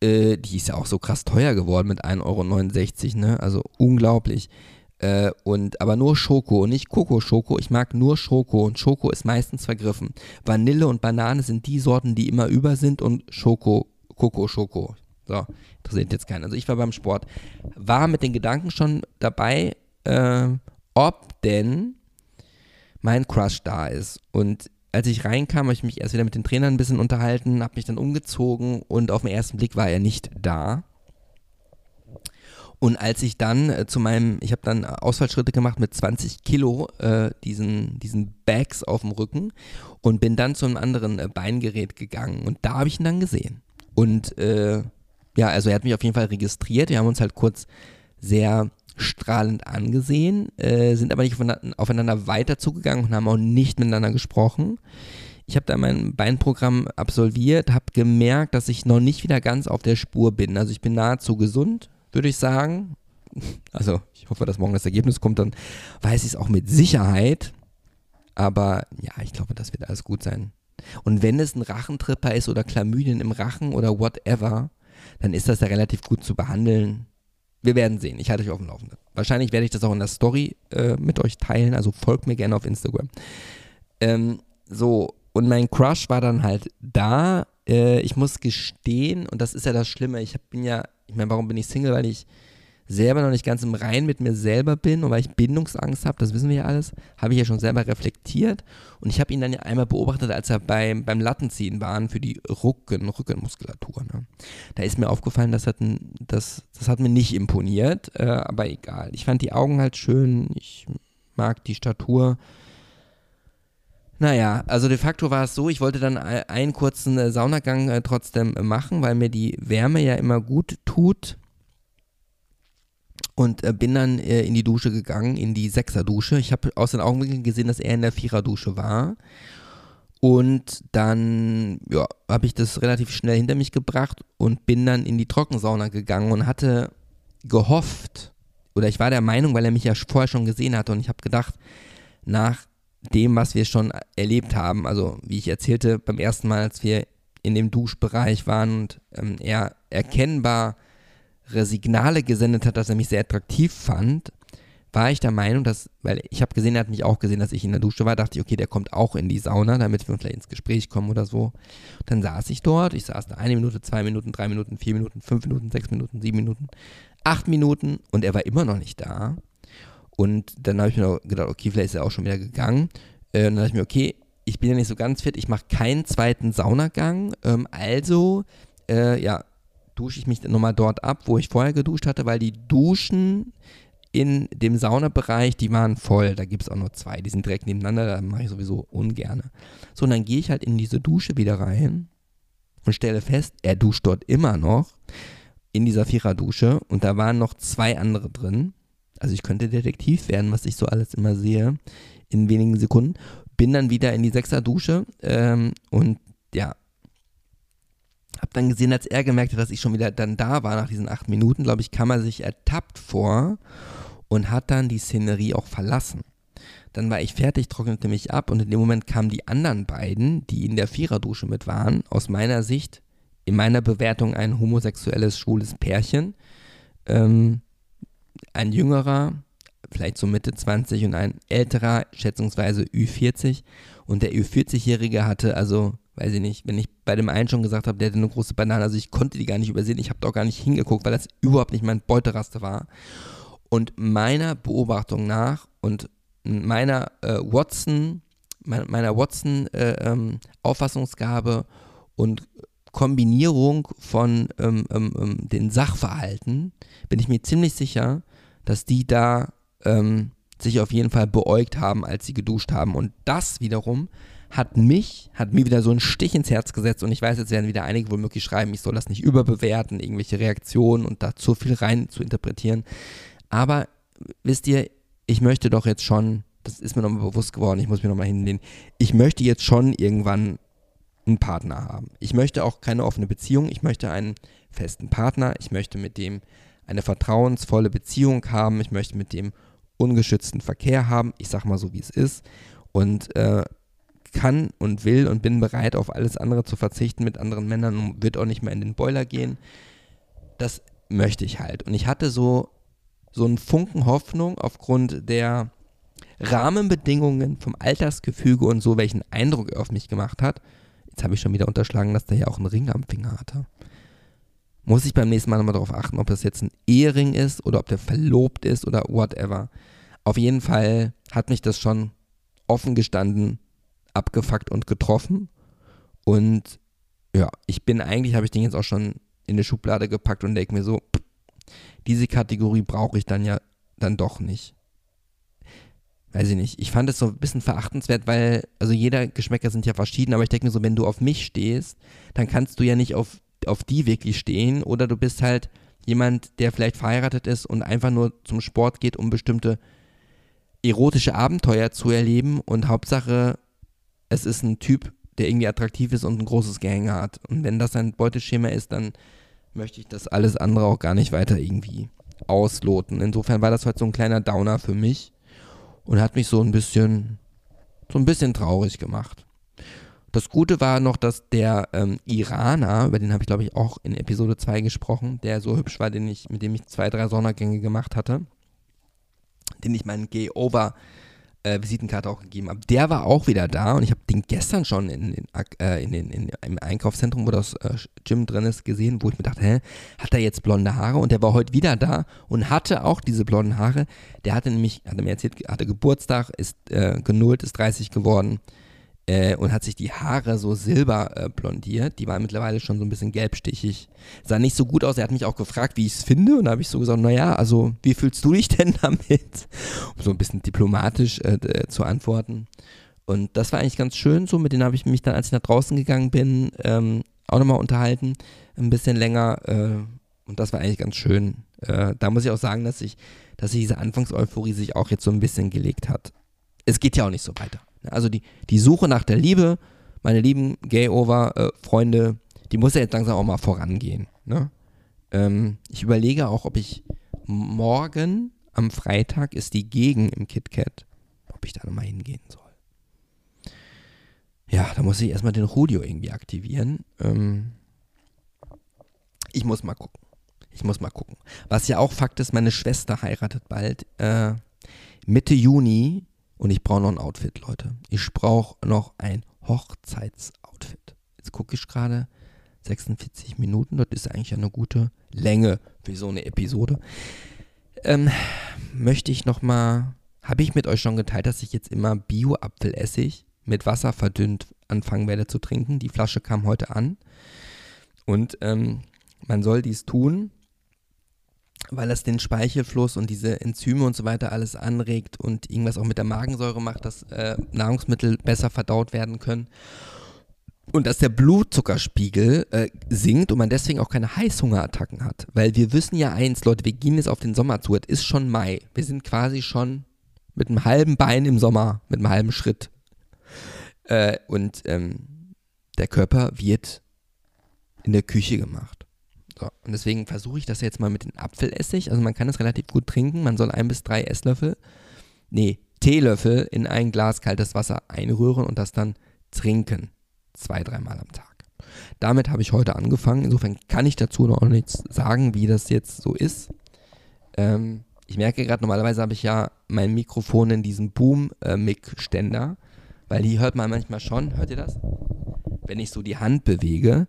Speaker 1: Äh, die ist ja auch so krass teuer geworden mit 1,69 Euro, ne? Also unglaublich. Äh, und aber nur Schoko und nicht Koko-Schoko. Ich mag nur Schoko und Schoko ist meistens vergriffen. Vanille und Banane sind die Sorten, die immer über sind und Schoko, Koko-Schoko. So, interessiert jetzt keinen. Also ich war beim Sport, war mit den Gedanken schon dabei, äh, ob denn mein Crush da ist. Und als ich reinkam, habe ich mich erst wieder mit den Trainern ein bisschen unterhalten, habe mich dann umgezogen und auf den ersten Blick war er nicht da. Und als ich dann äh, zu meinem, ich habe dann Ausfallschritte gemacht mit 20 Kilo, äh, diesen, diesen Bags auf dem Rücken und bin dann zu einem anderen äh, Beingerät gegangen und da habe ich ihn dann gesehen. Und äh, ja, also er hat mich auf jeden Fall registriert. Wir haben uns halt kurz sehr strahlend angesehen, äh, sind aber nicht aufeinander weiter zugegangen und haben auch nicht miteinander gesprochen. Ich habe da mein Beinprogramm absolviert, habe gemerkt, dass ich noch nicht wieder ganz auf der Spur bin. Also ich bin nahezu gesund, würde ich sagen. Also ich hoffe, dass morgen das Ergebnis kommt, dann weiß ich es auch mit Sicherheit. Aber ja, ich glaube, das wird alles gut sein. Und wenn es ein Rachentripper ist oder Chlamydien im Rachen oder whatever, dann ist das ja relativ gut zu behandeln. Wir werden sehen. Ich halte euch auf dem Laufenden. Wahrscheinlich werde ich das auch in der Story äh, mit euch teilen. Also folgt mir gerne auf Instagram. Ähm, so, und mein Crush war dann halt da. Äh, ich muss gestehen, und das ist ja das Schlimme, ich bin ja, ich meine, warum bin ich Single? Weil ich selber noch nicht ganz im Rein mit mir selber bin und weil ich Bindungsangst habe, das wissen wir ja alles, habe ich ja schon selber reflektiert und ich habe ihn dann ja einmal beobachtet, als er beim, beim Lattenziehen war für die Rücken, Rückenmuskulatur. Ne? Da ist mir aufgefallen, das hat, das, das hat mir nicht imponiert, äh, aber egal. Ich fand die Augen halt schön, ich mag die Statur. Naja, also de facto war es so, ich wollte dann einen kurzen äh, Saunagang äh, trotzdem machen, weil mir die Wärme ja immer gut tut und äh, bin dann äh, in die Dusche gegangen, in die Sechser-Dusche. Ich habe aus den Augenblicken gesehen, dass er in der Vierer-Dusche war. Und dann ja, habe ich das relativ schnell hinter mich gebracht und bin dann in die Trockensauna gegangen und hatte gehofft, oder ich war der Meinung, weil er mich ja vorher schon gesehen hatte und ich habe gedacht, nach dem, was wir schon erlebt haben, also wie ich erzählte, beim ersten Mal, als wir in dem Duschbereich waren und ähm, er erkennbar Signale gesendet hat, dass er mich sehr attraktiv fand, war ich der Meinung, dass, weil ich habe gesehen, er hat mich auch gesehen, dass ich in der Dusche war, dachte ich, okay, der kommt auch in die Sauna, damit wir vielleicht ins Gespräch kommen oder so. Dann saß ich dort, ich saß da eine Minute, zwei Minuten, drei Minuten, vier Minuten, fünf Minuten, sechs Minuten, sieben Minuten, acht Minuten und er war immer noch nicht da. Und dann habe ich mir gedacht, okay, vielleicht ist er auch schon wieder gegangen. Äh, und dann dachte ich mir, okay, ich bin ja nicht so ganz fit, ich mache keinen zweiten Saunagang, ähm, also, äh, ja, dusche ich mich nochmal dort ab, wo ich vorher geduscht hatte, weil die Duschen in dem Saunabereich, die waren voll. Da gibt es auch nur zwei, die sind direkt nebeneinander, da mache ich sowieso ungerne. So, und dann gehe ich halt in diese Dusche wieder rein und stelle fest, er duscht dort immer noch in dieser Viererdusche und da waren noch zwei andere drin. Also ich könnte Detektiv werden, was ich so alles immer sehe, in wenigen Sekunden. Bin dann wieder in die Sechser-Dusche ähm, und ja, hab dann gesehen, als er gemerkt hat, dass ich schon wieder dann da war nach diesen acht Minuten, glaube ich, kam er sich ertappt vor und hat dann die Szenerie auch verlassen. Dann war ich fertig, trocknete mich ab und in dem Moment kamen die anderen beiden, die in der Viererdusche mit waren, aus meiner Sicht, in meiner Bewertung ein homosexuelles, schwules Pärchen. Ähm, ein jüngerer, vielleicht so Mitte 20 und ein älterer, schätzungsweise Ü40. Und der Ü40-Jährige hatte also weiß ich nicht, wenn ich bei dem einen schon gesagt habe, der hatte eine große Banane, also ich konnte die gar nicht übersehen, ich habe da auch gar nicht hingeguckt, weil das überhaupt nicht mein Beuteraster war. Und meiner Beobachtung nach und meiner äh, Watson, meiner Watson äh, ähm, Auffassungsgabe und Kombinierung von ähm, ähm, ähm, den Sachverhalten bin ich mir ziemlich sicher, dass die da ähm, sich auf jeden Fall beäugt haben, als sie geduscht haben. Und das wiederum hat mich, hat mir wieder so einen Stich ins Herz gesetzt und ich weiß, jetzt werden wieder einige womöglich schreiben, ich soll das nicht überbewerten, irgendwelche Reaktionen und da zu viel rein zu interpretieren. Aber wisst ihr, ich möchte doch jetzt schon, das ist mir nochmal bewusst geworden, ich muss mir nochmal hinlehnen, ich möchte jetzt schon irgendwann einen Partner haben. Ich möchte auch keine offene Beziehung, ich möchte einen festen Partner, ich möchte mit dem eine vertrauensvolle Beziehung haben, ich möchte mit dem ungeschützten Verkehr haben, ich sag mal so, wie es ist und äh, kann und will und bin bereit, auf alles andere zu verzichten mit anderen Männern und wird auch nicht mehr in den Boiler gehen. Das möchte ich halt. Und ich hatte so, so einen Funken Hoffnung aufgrund der Rahmenbedingungen vom Altersgefüge und so, welchen Eindruck er auf mich gemacht hat. Jetzt habe ich schon wieder unterschlagen, dass der ja auch einen Ring am Finger hatte. Muss ich beim nächsten Mal nochmal darauf achten, ob das jetzt ein Ehering ist oder ob der verlobt ist oder whatever. Auf jeden Fall hat mich das schon offen gestanden abgefuckt und getroffen. Und ja, ich bin eigentlich, habe ich den jetzt auch schon in eine Schublade gepackt und denke mir so, diese Kategorie brauche ich dann ja dann doch nicht. Weiß ich nicht. Ich fand es so ein bisschen verachtenswert, weil, also jeder Geschmäcker sind ja verschieden, aber ich denke mir so, wenn du auf mich stehst, dann kannst du ja nicht auf, auf die wirklich stehen oder du bist halt jemand, der vielleicht verheiratet ist und einfach nur zum Sport geht, um bestimmte erotische Abenteuer zu erleben und Hauptsache es ist ein Typ, der irgendwie attraktiv ist und ein großes Gehänge hat. Und wenn das ein Beuteschema ist, dann möchte ich das alles andere auch gar nicht weiter irgendwie ausloten. Insofern war das heute so ein kleiner Downer für mich und hat mich so ein bisschen, so ein bisschen traurig gemacht. Das Gute war noch, dass der ähm, Iraner, über den habe ich glaube ich auch in Episode 2 gesprochen, der so hübsch war, den ich, mit dem ich zwei, drei Sondergänge gemacht hatte, den ich meinen Gay-Over äh, Visitenkarte auch gegeben habe. Der war auch wieder da und ich habe den gestern schon in, in, äh, in, in, im Einkaufszentrum, wo das äh, Gym drin ist, gesehen, wo ich mir dachte, hä, hat er jetzt blonde Haare? Und der war heute wieder da und hatte auch diese blonden Haare. Der hatte nämlich, hat er mir erzählt, hatte Geburtstag, ist äh, genullt, ist 30 geworden äh, und hat sich die Haare so silber äh, blondiert. Die waren mittlerweile schon so ein bisschen gelbstichig. Sah nicht so gut aus. Er hat mich auch gefragt, wie ich es finde. Und da habe ich so gesagt, naja, also wie fühlst du dich denn damit? Um so ein bisschen diplomatisch äh, zu antworten. Und das war eigentlich ganz schön so. Mit denen habe ich mich dann, als ich nach draußen gegangen bin, ähm, auch nochmal unterhalten. Ein bisschen länger. Äh, und das war eigentlich ganz schön. Äh, da muss ich auch sagen, dass ich, dass sich diese Anfangseuphorie sich auch jetzt so ein bisschen gelegt hat. Es geht ja auch nicht so weiter. Also die, die Suche nach der Liebe, meine lieben Gay-Over-Freunde, die muss ja jetzt langsam auch mal vorangehen. Ne? Ähm, ich überlege auch, ob ich morgen am Freitag ist die Gegen im KitKat, ob ich da nochmal hingehen soll. Ja, da muss ich erstmal den Rudio irgendwie aktivieren. Ähm, ich muss mal gucken. Ich muss mal gucken. Was ja auch Fakt ist, meine Schwester heiratet bald. Äh, Mitte Juni und ich brauche noch ein Outfit, Leute. Ich brauche noch ein Hochzeitsoutfit. Jetzt gucke ich gerade. 46 Minuten, das ist eigentlich eine gute Länge für so eine Episode. Ähm, möchte ich nochmal, habe ich mit euch schon geteilt, dass ich jetzt immer Bio-Apfelessig mit Wasser verdünnt anfangen werde zu trinken. Die Flasche kam heute an und ähm, man soll dies tun, weil das den Speichelfluss und diese Enzyme und so weiter alles anregt und irgendwas auch mit der Magensäure macht, dass äh, Nahrungsmittel besser verdaut werden können. Und dass der Blutzuckerspiegel äh, sinkt und man deswegen auch keine Heißhungerattacken hat. Weil wir wissen ja eins, Leute, wir gehen jetzt auf den Sommer zu. Es ist schon Mai. Wir sind quasi schon mit einem halben Bein im Sommer, mit einem halben Schritt. Äh, und ähm, der Körper wird in der Küche gemacht. So, und deswegen versuche ich das jetzt mal mit dem Apfelessig. Also man kann das relativ gut trinken. Man soll ein bis drei Esslöffel, nee, Teelöffel in ein Glas kaltes Wasser einrühren und das dann trinken. Zwei, dreimal am Tag. Damit habe ich heute angefangen. Insofern kann ich dazu noch nichts sagen, wie das jetzt so ist. Ähm, ich merke gerade, normalerweise habe ich ja mein Mikrofon in diesem Boom-Mic-Ständer, weil hier hört man manchmal schon, hört ihr das? Wenn ich so die Hand bewege,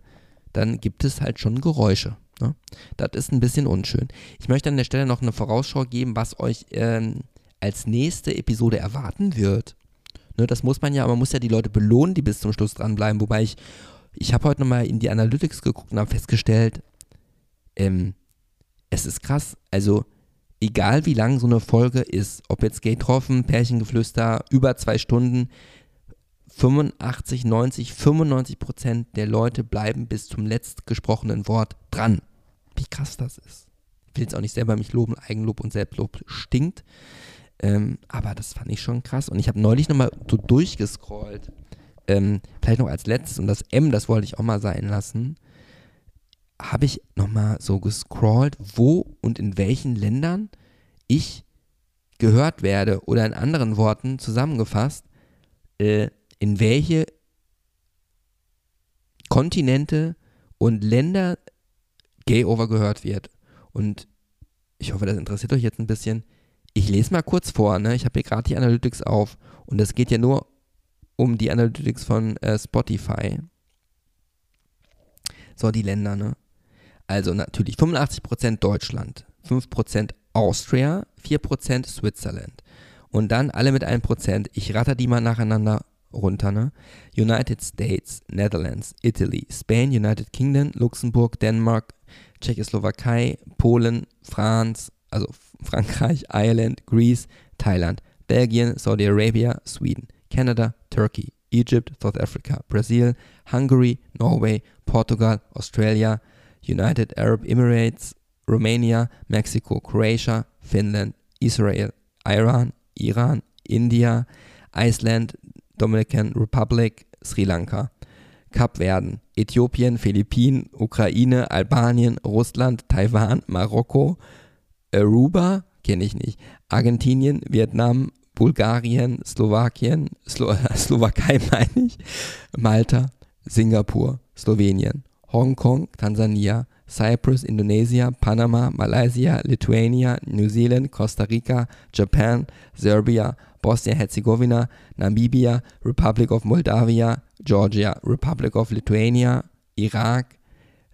Speaker 1: dann gibt es halt schon Geräusche. Ne? Das ist ein bisschen unschön. Ich möchte an der Stelle noch eine Vorausschau geben, was euch ähm, als nächste Episode erwarten wird. Ne, das muss man ja, man muss ja die Leute belohnen, die bis zum Schluss dranbleiben. Wobei ich, ich habe heute nochmal in die Analytics geguckt und habe festgestellt, ähm, es ist krass. Also, egal wie lang so eine Folge ist, ob jetzt Gay Troffen, Pärchengeflüster, über zwei Stunden, 85, 90, 95 Prozent der Leute bleiben bis zum letzt gesprochenen Wort dran. Wie krass das ist. Ich will jetzt auch nicht selber mich loben, Eigenlob und Selbstlob stinkt. Ähm, aber das fand ich schon krass. Und ich habe neulich nochmal so durchgescrollt. Ähm, vielleicht noch als letztes, und das M, das wollte ich auch mal sein lassen, habe ich nochmal so gescrollt, wo und in welchen Ländern ich gehört werde. Oder in anderen Worten zusammengefasst, äh, in welche Kontinente und Länder Gay Over gehört wird. Und ich hoffe, das interessiert euch jetzt ein bisschen. Ich lese mal kurz vor, ne? Ich habe hier gerade die Analytics auf und es geht ja nur um die Analytics von äh, Spotify. So, die Länder, ne? Also natürlich 85% Deutschland, 5% Austria, 4% Switzerland. Und dann alle mit 1%. Ich ratter die mal nacheinander runter, ne? United States, Netherlands, Italy, Spain, United Kingdom, Luxemburg, Dänemark, Tschechoslowakei, Polen, France, also Frankreich, Ireland, Greece, Thailand, Belgien, Saudi Arabia, Sweden, Canada, Turkey, Egypt, South Africa, Brazil, Hungary, Norway, Portugal, Australia, United Arab Emirates, Romania, Mexico, Croatia, Finland, Israel, Iran, Iran, India, Iceland, Dominican Republic, Sri Lanka. Kapverden, Äthiopien, Philippinen, Ukraine, Albanien, Russland, Taiwan, Marokko, Aruba, kenne ich nicht, Argentinien, Vietnam, Bulgarien, Slowakien, Slo Slowakei meine ich, Malta, Singapur, Slowenien, Hongkong, Tansania, Cyprus, Indonesia, Panama, Malaysia, Lithuania, New Zealand, Costa Rica, Japan, Serbia, Bosnia-Herzegowina, Namibia, Republic of Moldavia, Georgia, Republic of Lithuania, Irak,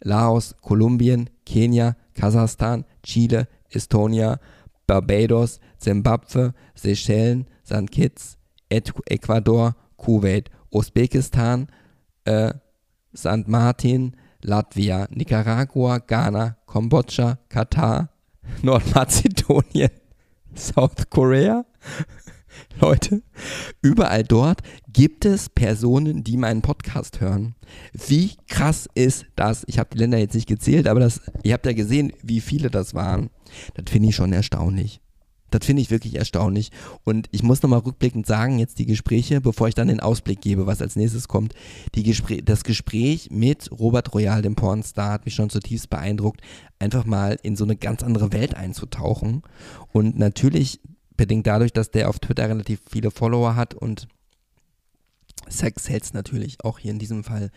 Speaker 1: Laos, Kolumbien, Kenia, Kasachstan, Chile, Estonia, Barbados, Zimbabwe, Seychellen, St. Kitts, Ecuador, Kuwait, Usbekistan, äh, St. Martin, Latvia, Nicaragua, Ghana, Kambodscha, Katar, Nordmazedonien, South Korea, Leute, überall dort gibt es Personen, die meinen Podcast hören. Wie krass ist das? Ich habe die Länder jetzt nicht gezählt, aber das, ihr habt ja gesehen, wie viele das waren. Das finde ich schon erstaunlich. Das finde ich wirklich erstaunlich. Und ich muss nochmal rückblickend sagen, jetzt die Gespräche, bevor ich dann den Ausblick gebe, was als nächstes kommt. Gespr das Gespräch mit Robert Royal, dem Pornstar, hat mich schon zutiefst beeindruckt, einfach mal in so eine ganz andere Welt einzutauchen. Und natürlich bedingt dadurch, dass der auf Twitter relativ viele Follower hat und Sex Sales natürlich auch hier in diesem Fall,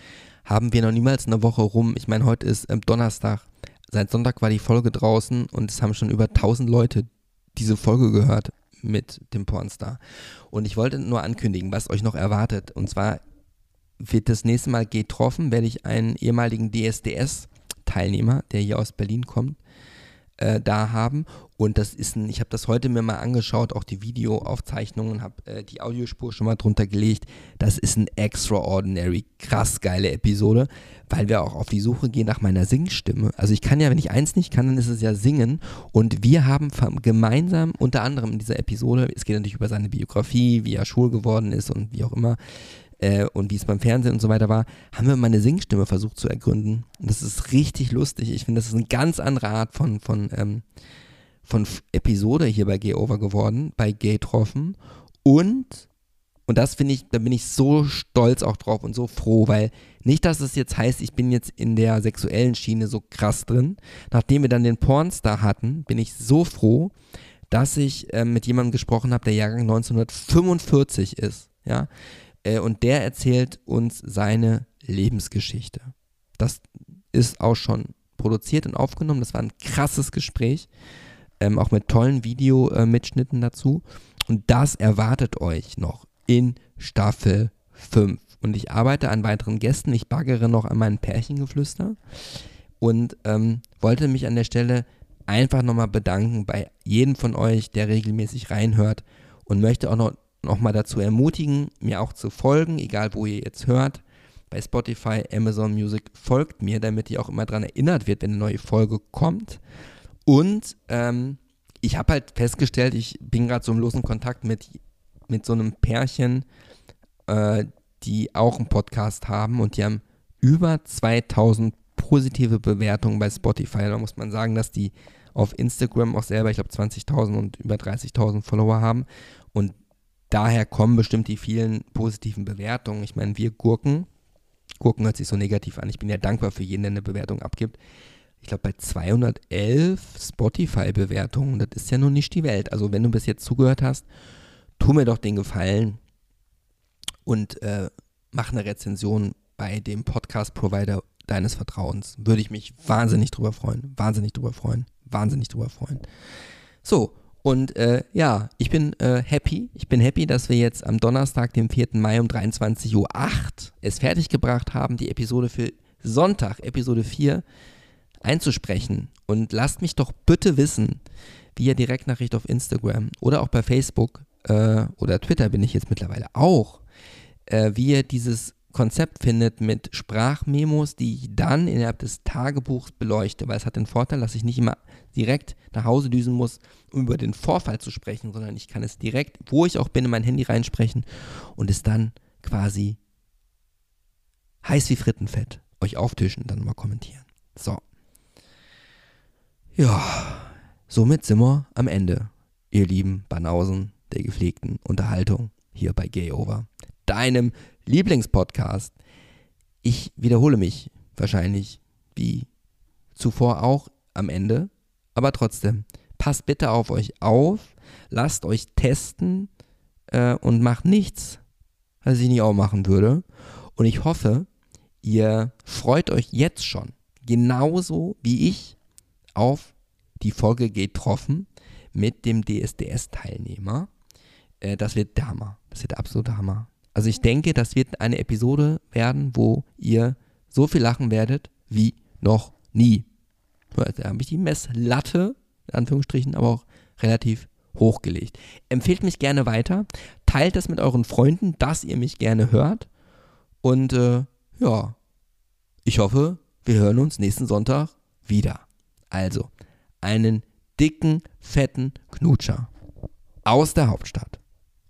Speaker 1: haben wir noch niemals eine Woche rum. Ich meine, heute ist ähm, Donnerstag. Seit Sonntag war die Folge draußen und es haben schon über 1000 Leute diese Folge gehört mit dem Pornstar. Und ich wollte nur ankündigen, was euch noch erwartet. Und zwar wird das nächste Mal getroffen, werde ich einen ehemaligen DSDS-Teilnehmer, der hier aus Berlin kommt, äh, da haben. Und das ist ein, ich habe das heute mir mal angeschaut, auch die Videoaufzeichnungen, habe äh, die Audiospur schon mal drunter gelegt. Das ist ein extraordinary, krass geile Episode, weil wir auch auf die Suche gehen nach meiner Singstimme. Also ich kann ja, wenn ich eins nicht kann, dann ist es ja singen. Und wir haben gemeinsam, unter anderem in dieser Episode, es geht natürlich über seine Biografie, wie er schwul geworden ist und wie auch immer, äh, und wie es beim Fernsehen und so weiter war, haben wir meine Singstimme versucht zu ergründen. Und das ist richtig lustig. Ich finde, das ist eine ganz andere Art von, von, ähm, von Episode hier bei Gay Over geworden, bei Gay Troffen. Und, und das finde ich, da bin ich so stolz auch drauf und so froh, weil nicht, dass es jetzt heißt, ich bin jetzt in der sexuellen Schiene so krass drin. Nachdem wir dann den Pornstar hatten, bin ich so froh, dass ich äh, mit jemandem gesprochen habe, der Jahrgang 1945 ist. Ja, äh, und der erzählt uns seine Lebensgeschichte. Das ist auch schon produziert und aufgenommen. Das war ein krasses Gespräch, ähm, auch mit tollen Videomitschnitten dazu. Und das erwartet euch noch in Staffel 5. Und ich arbeite an weiteren Gästen. Ich baggere noch an meinen Pärchengeflüster und ähm, wollte mich an der Stelle einfach nochmal bedanken bei jedem von euch, der regelmäßig reinhört und möchte auch noch nochmal dazu ermutigen, mir auch zu folgen, egal wo ihr jetzt hört. Bei Spotify, Amazon Music folgt mir, damit ihr auch immer daran erinnert wird, wenn eine neue Folge kommt. Und ähm, ich habe halt festgestellt, ich bin gerade so im losen Kontakt mit, mit so einem Pärchen, äh, die auch einen Podcast haben und die haben über 2000 positive Bewertungen bei Spotify. Da muss man sagen, dass die auf Instagram auch selber, ich glaube, 20.000 und über 30.000 Follower haben. Und daher kommen bestimmt die vielen positiven Bewertungen. Ich meine, wir Gurken, Gurken hört sich so negativ an. Ich bin ja dankbar für jeden, der eine Bewertung abgibt. Ich glaube, bei 211 Spotify-Bewertungen, das ist ja nun nicht die Welt. Also, wenn du bis jetzt zugehört hast, tu mir doch den Gefallen und äh, mach eine Rezension bei dem Podcast-Provider deines Vertrauens. Würde ich mich wahnsinnig drüber freuen. Wahnsinnig drüber freuen. Wahnsinnig drüber freuen. So, und äh, ja, ich bin äh, happy. Ich bin happy, dass wir jetzt am Donnerstag, dem 4. Mai um 23.08 Uhr es fertiggebracht haben, die Episode für Sonntag, Episode 4, einzusprechen. Und lasst mich doch bitte wissen, via Direktnachricht auf Instagram oder auch bei Facebook äh, oder Twitter bin ich jetzt mittlerweile auch, äh, wie ihr dieses Konzept findet mit Sprachmemos, die ich dann innerhalb des Tagebuchs beleuchte, weil es hat den Vorteil, dass ich nicht immer direkt nach Hause düsen muss, um über den Vorfall zu sprechen, sondern ich kann es direkt, wo ich auch bin, in mein Handy reinsprechen und es dann quasi heiß wie Frittenfett euch auftischen und dann mal kommentieren. So. Ja, somit sind wir am Ende, ihr lieben Banausen der gepflegten Unterhaltung hier bei Gay Over, deinem Lieblingspodcast. Ich wiederhole mich wahrscheinlich wie zuvor auch am Ende, aber trotzdem, passt bitte auf euch auf, lasst euch testen äh, und macht nichts, was ich nicht auch machen würde. Und ich hoffe, ihr freut euch jetzt schon, genauso wie ich, auf die Folge getroffen mit dem DSDS-Teilnehmer. Äh, das wird der Hammer. Das wird der absolute Hammer. Also ich denke, das wird eine Episode werden, wo ihr so viel lachen werdet wie noch nie. Da habe ich die Messlatte, in Anführungsstrichen, aber auch relativ hochgelegt. Empfehlt mich gerne weiter, teilt es mit euren Freunden, dass ihr mich gerne hört. Und äh, ja, ich hoffe, wir hören uns nächsten Sonntag wieder. Also, einen dicken, fetten Knutscher aus der Hauptstadt.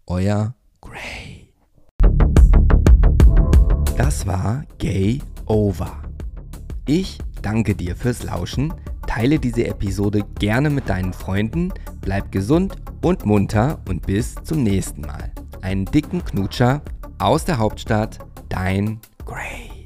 Speaker 1: Euer Gray. Das war Gay Over. Ich danke dir fürs Lauschen, teile diese Episode gerne mit deinen Freunden, bleib gesund und munter und bis zum nächsten Mal. Einen dicken Knutscher aus der Hauptstadt, dein Gray.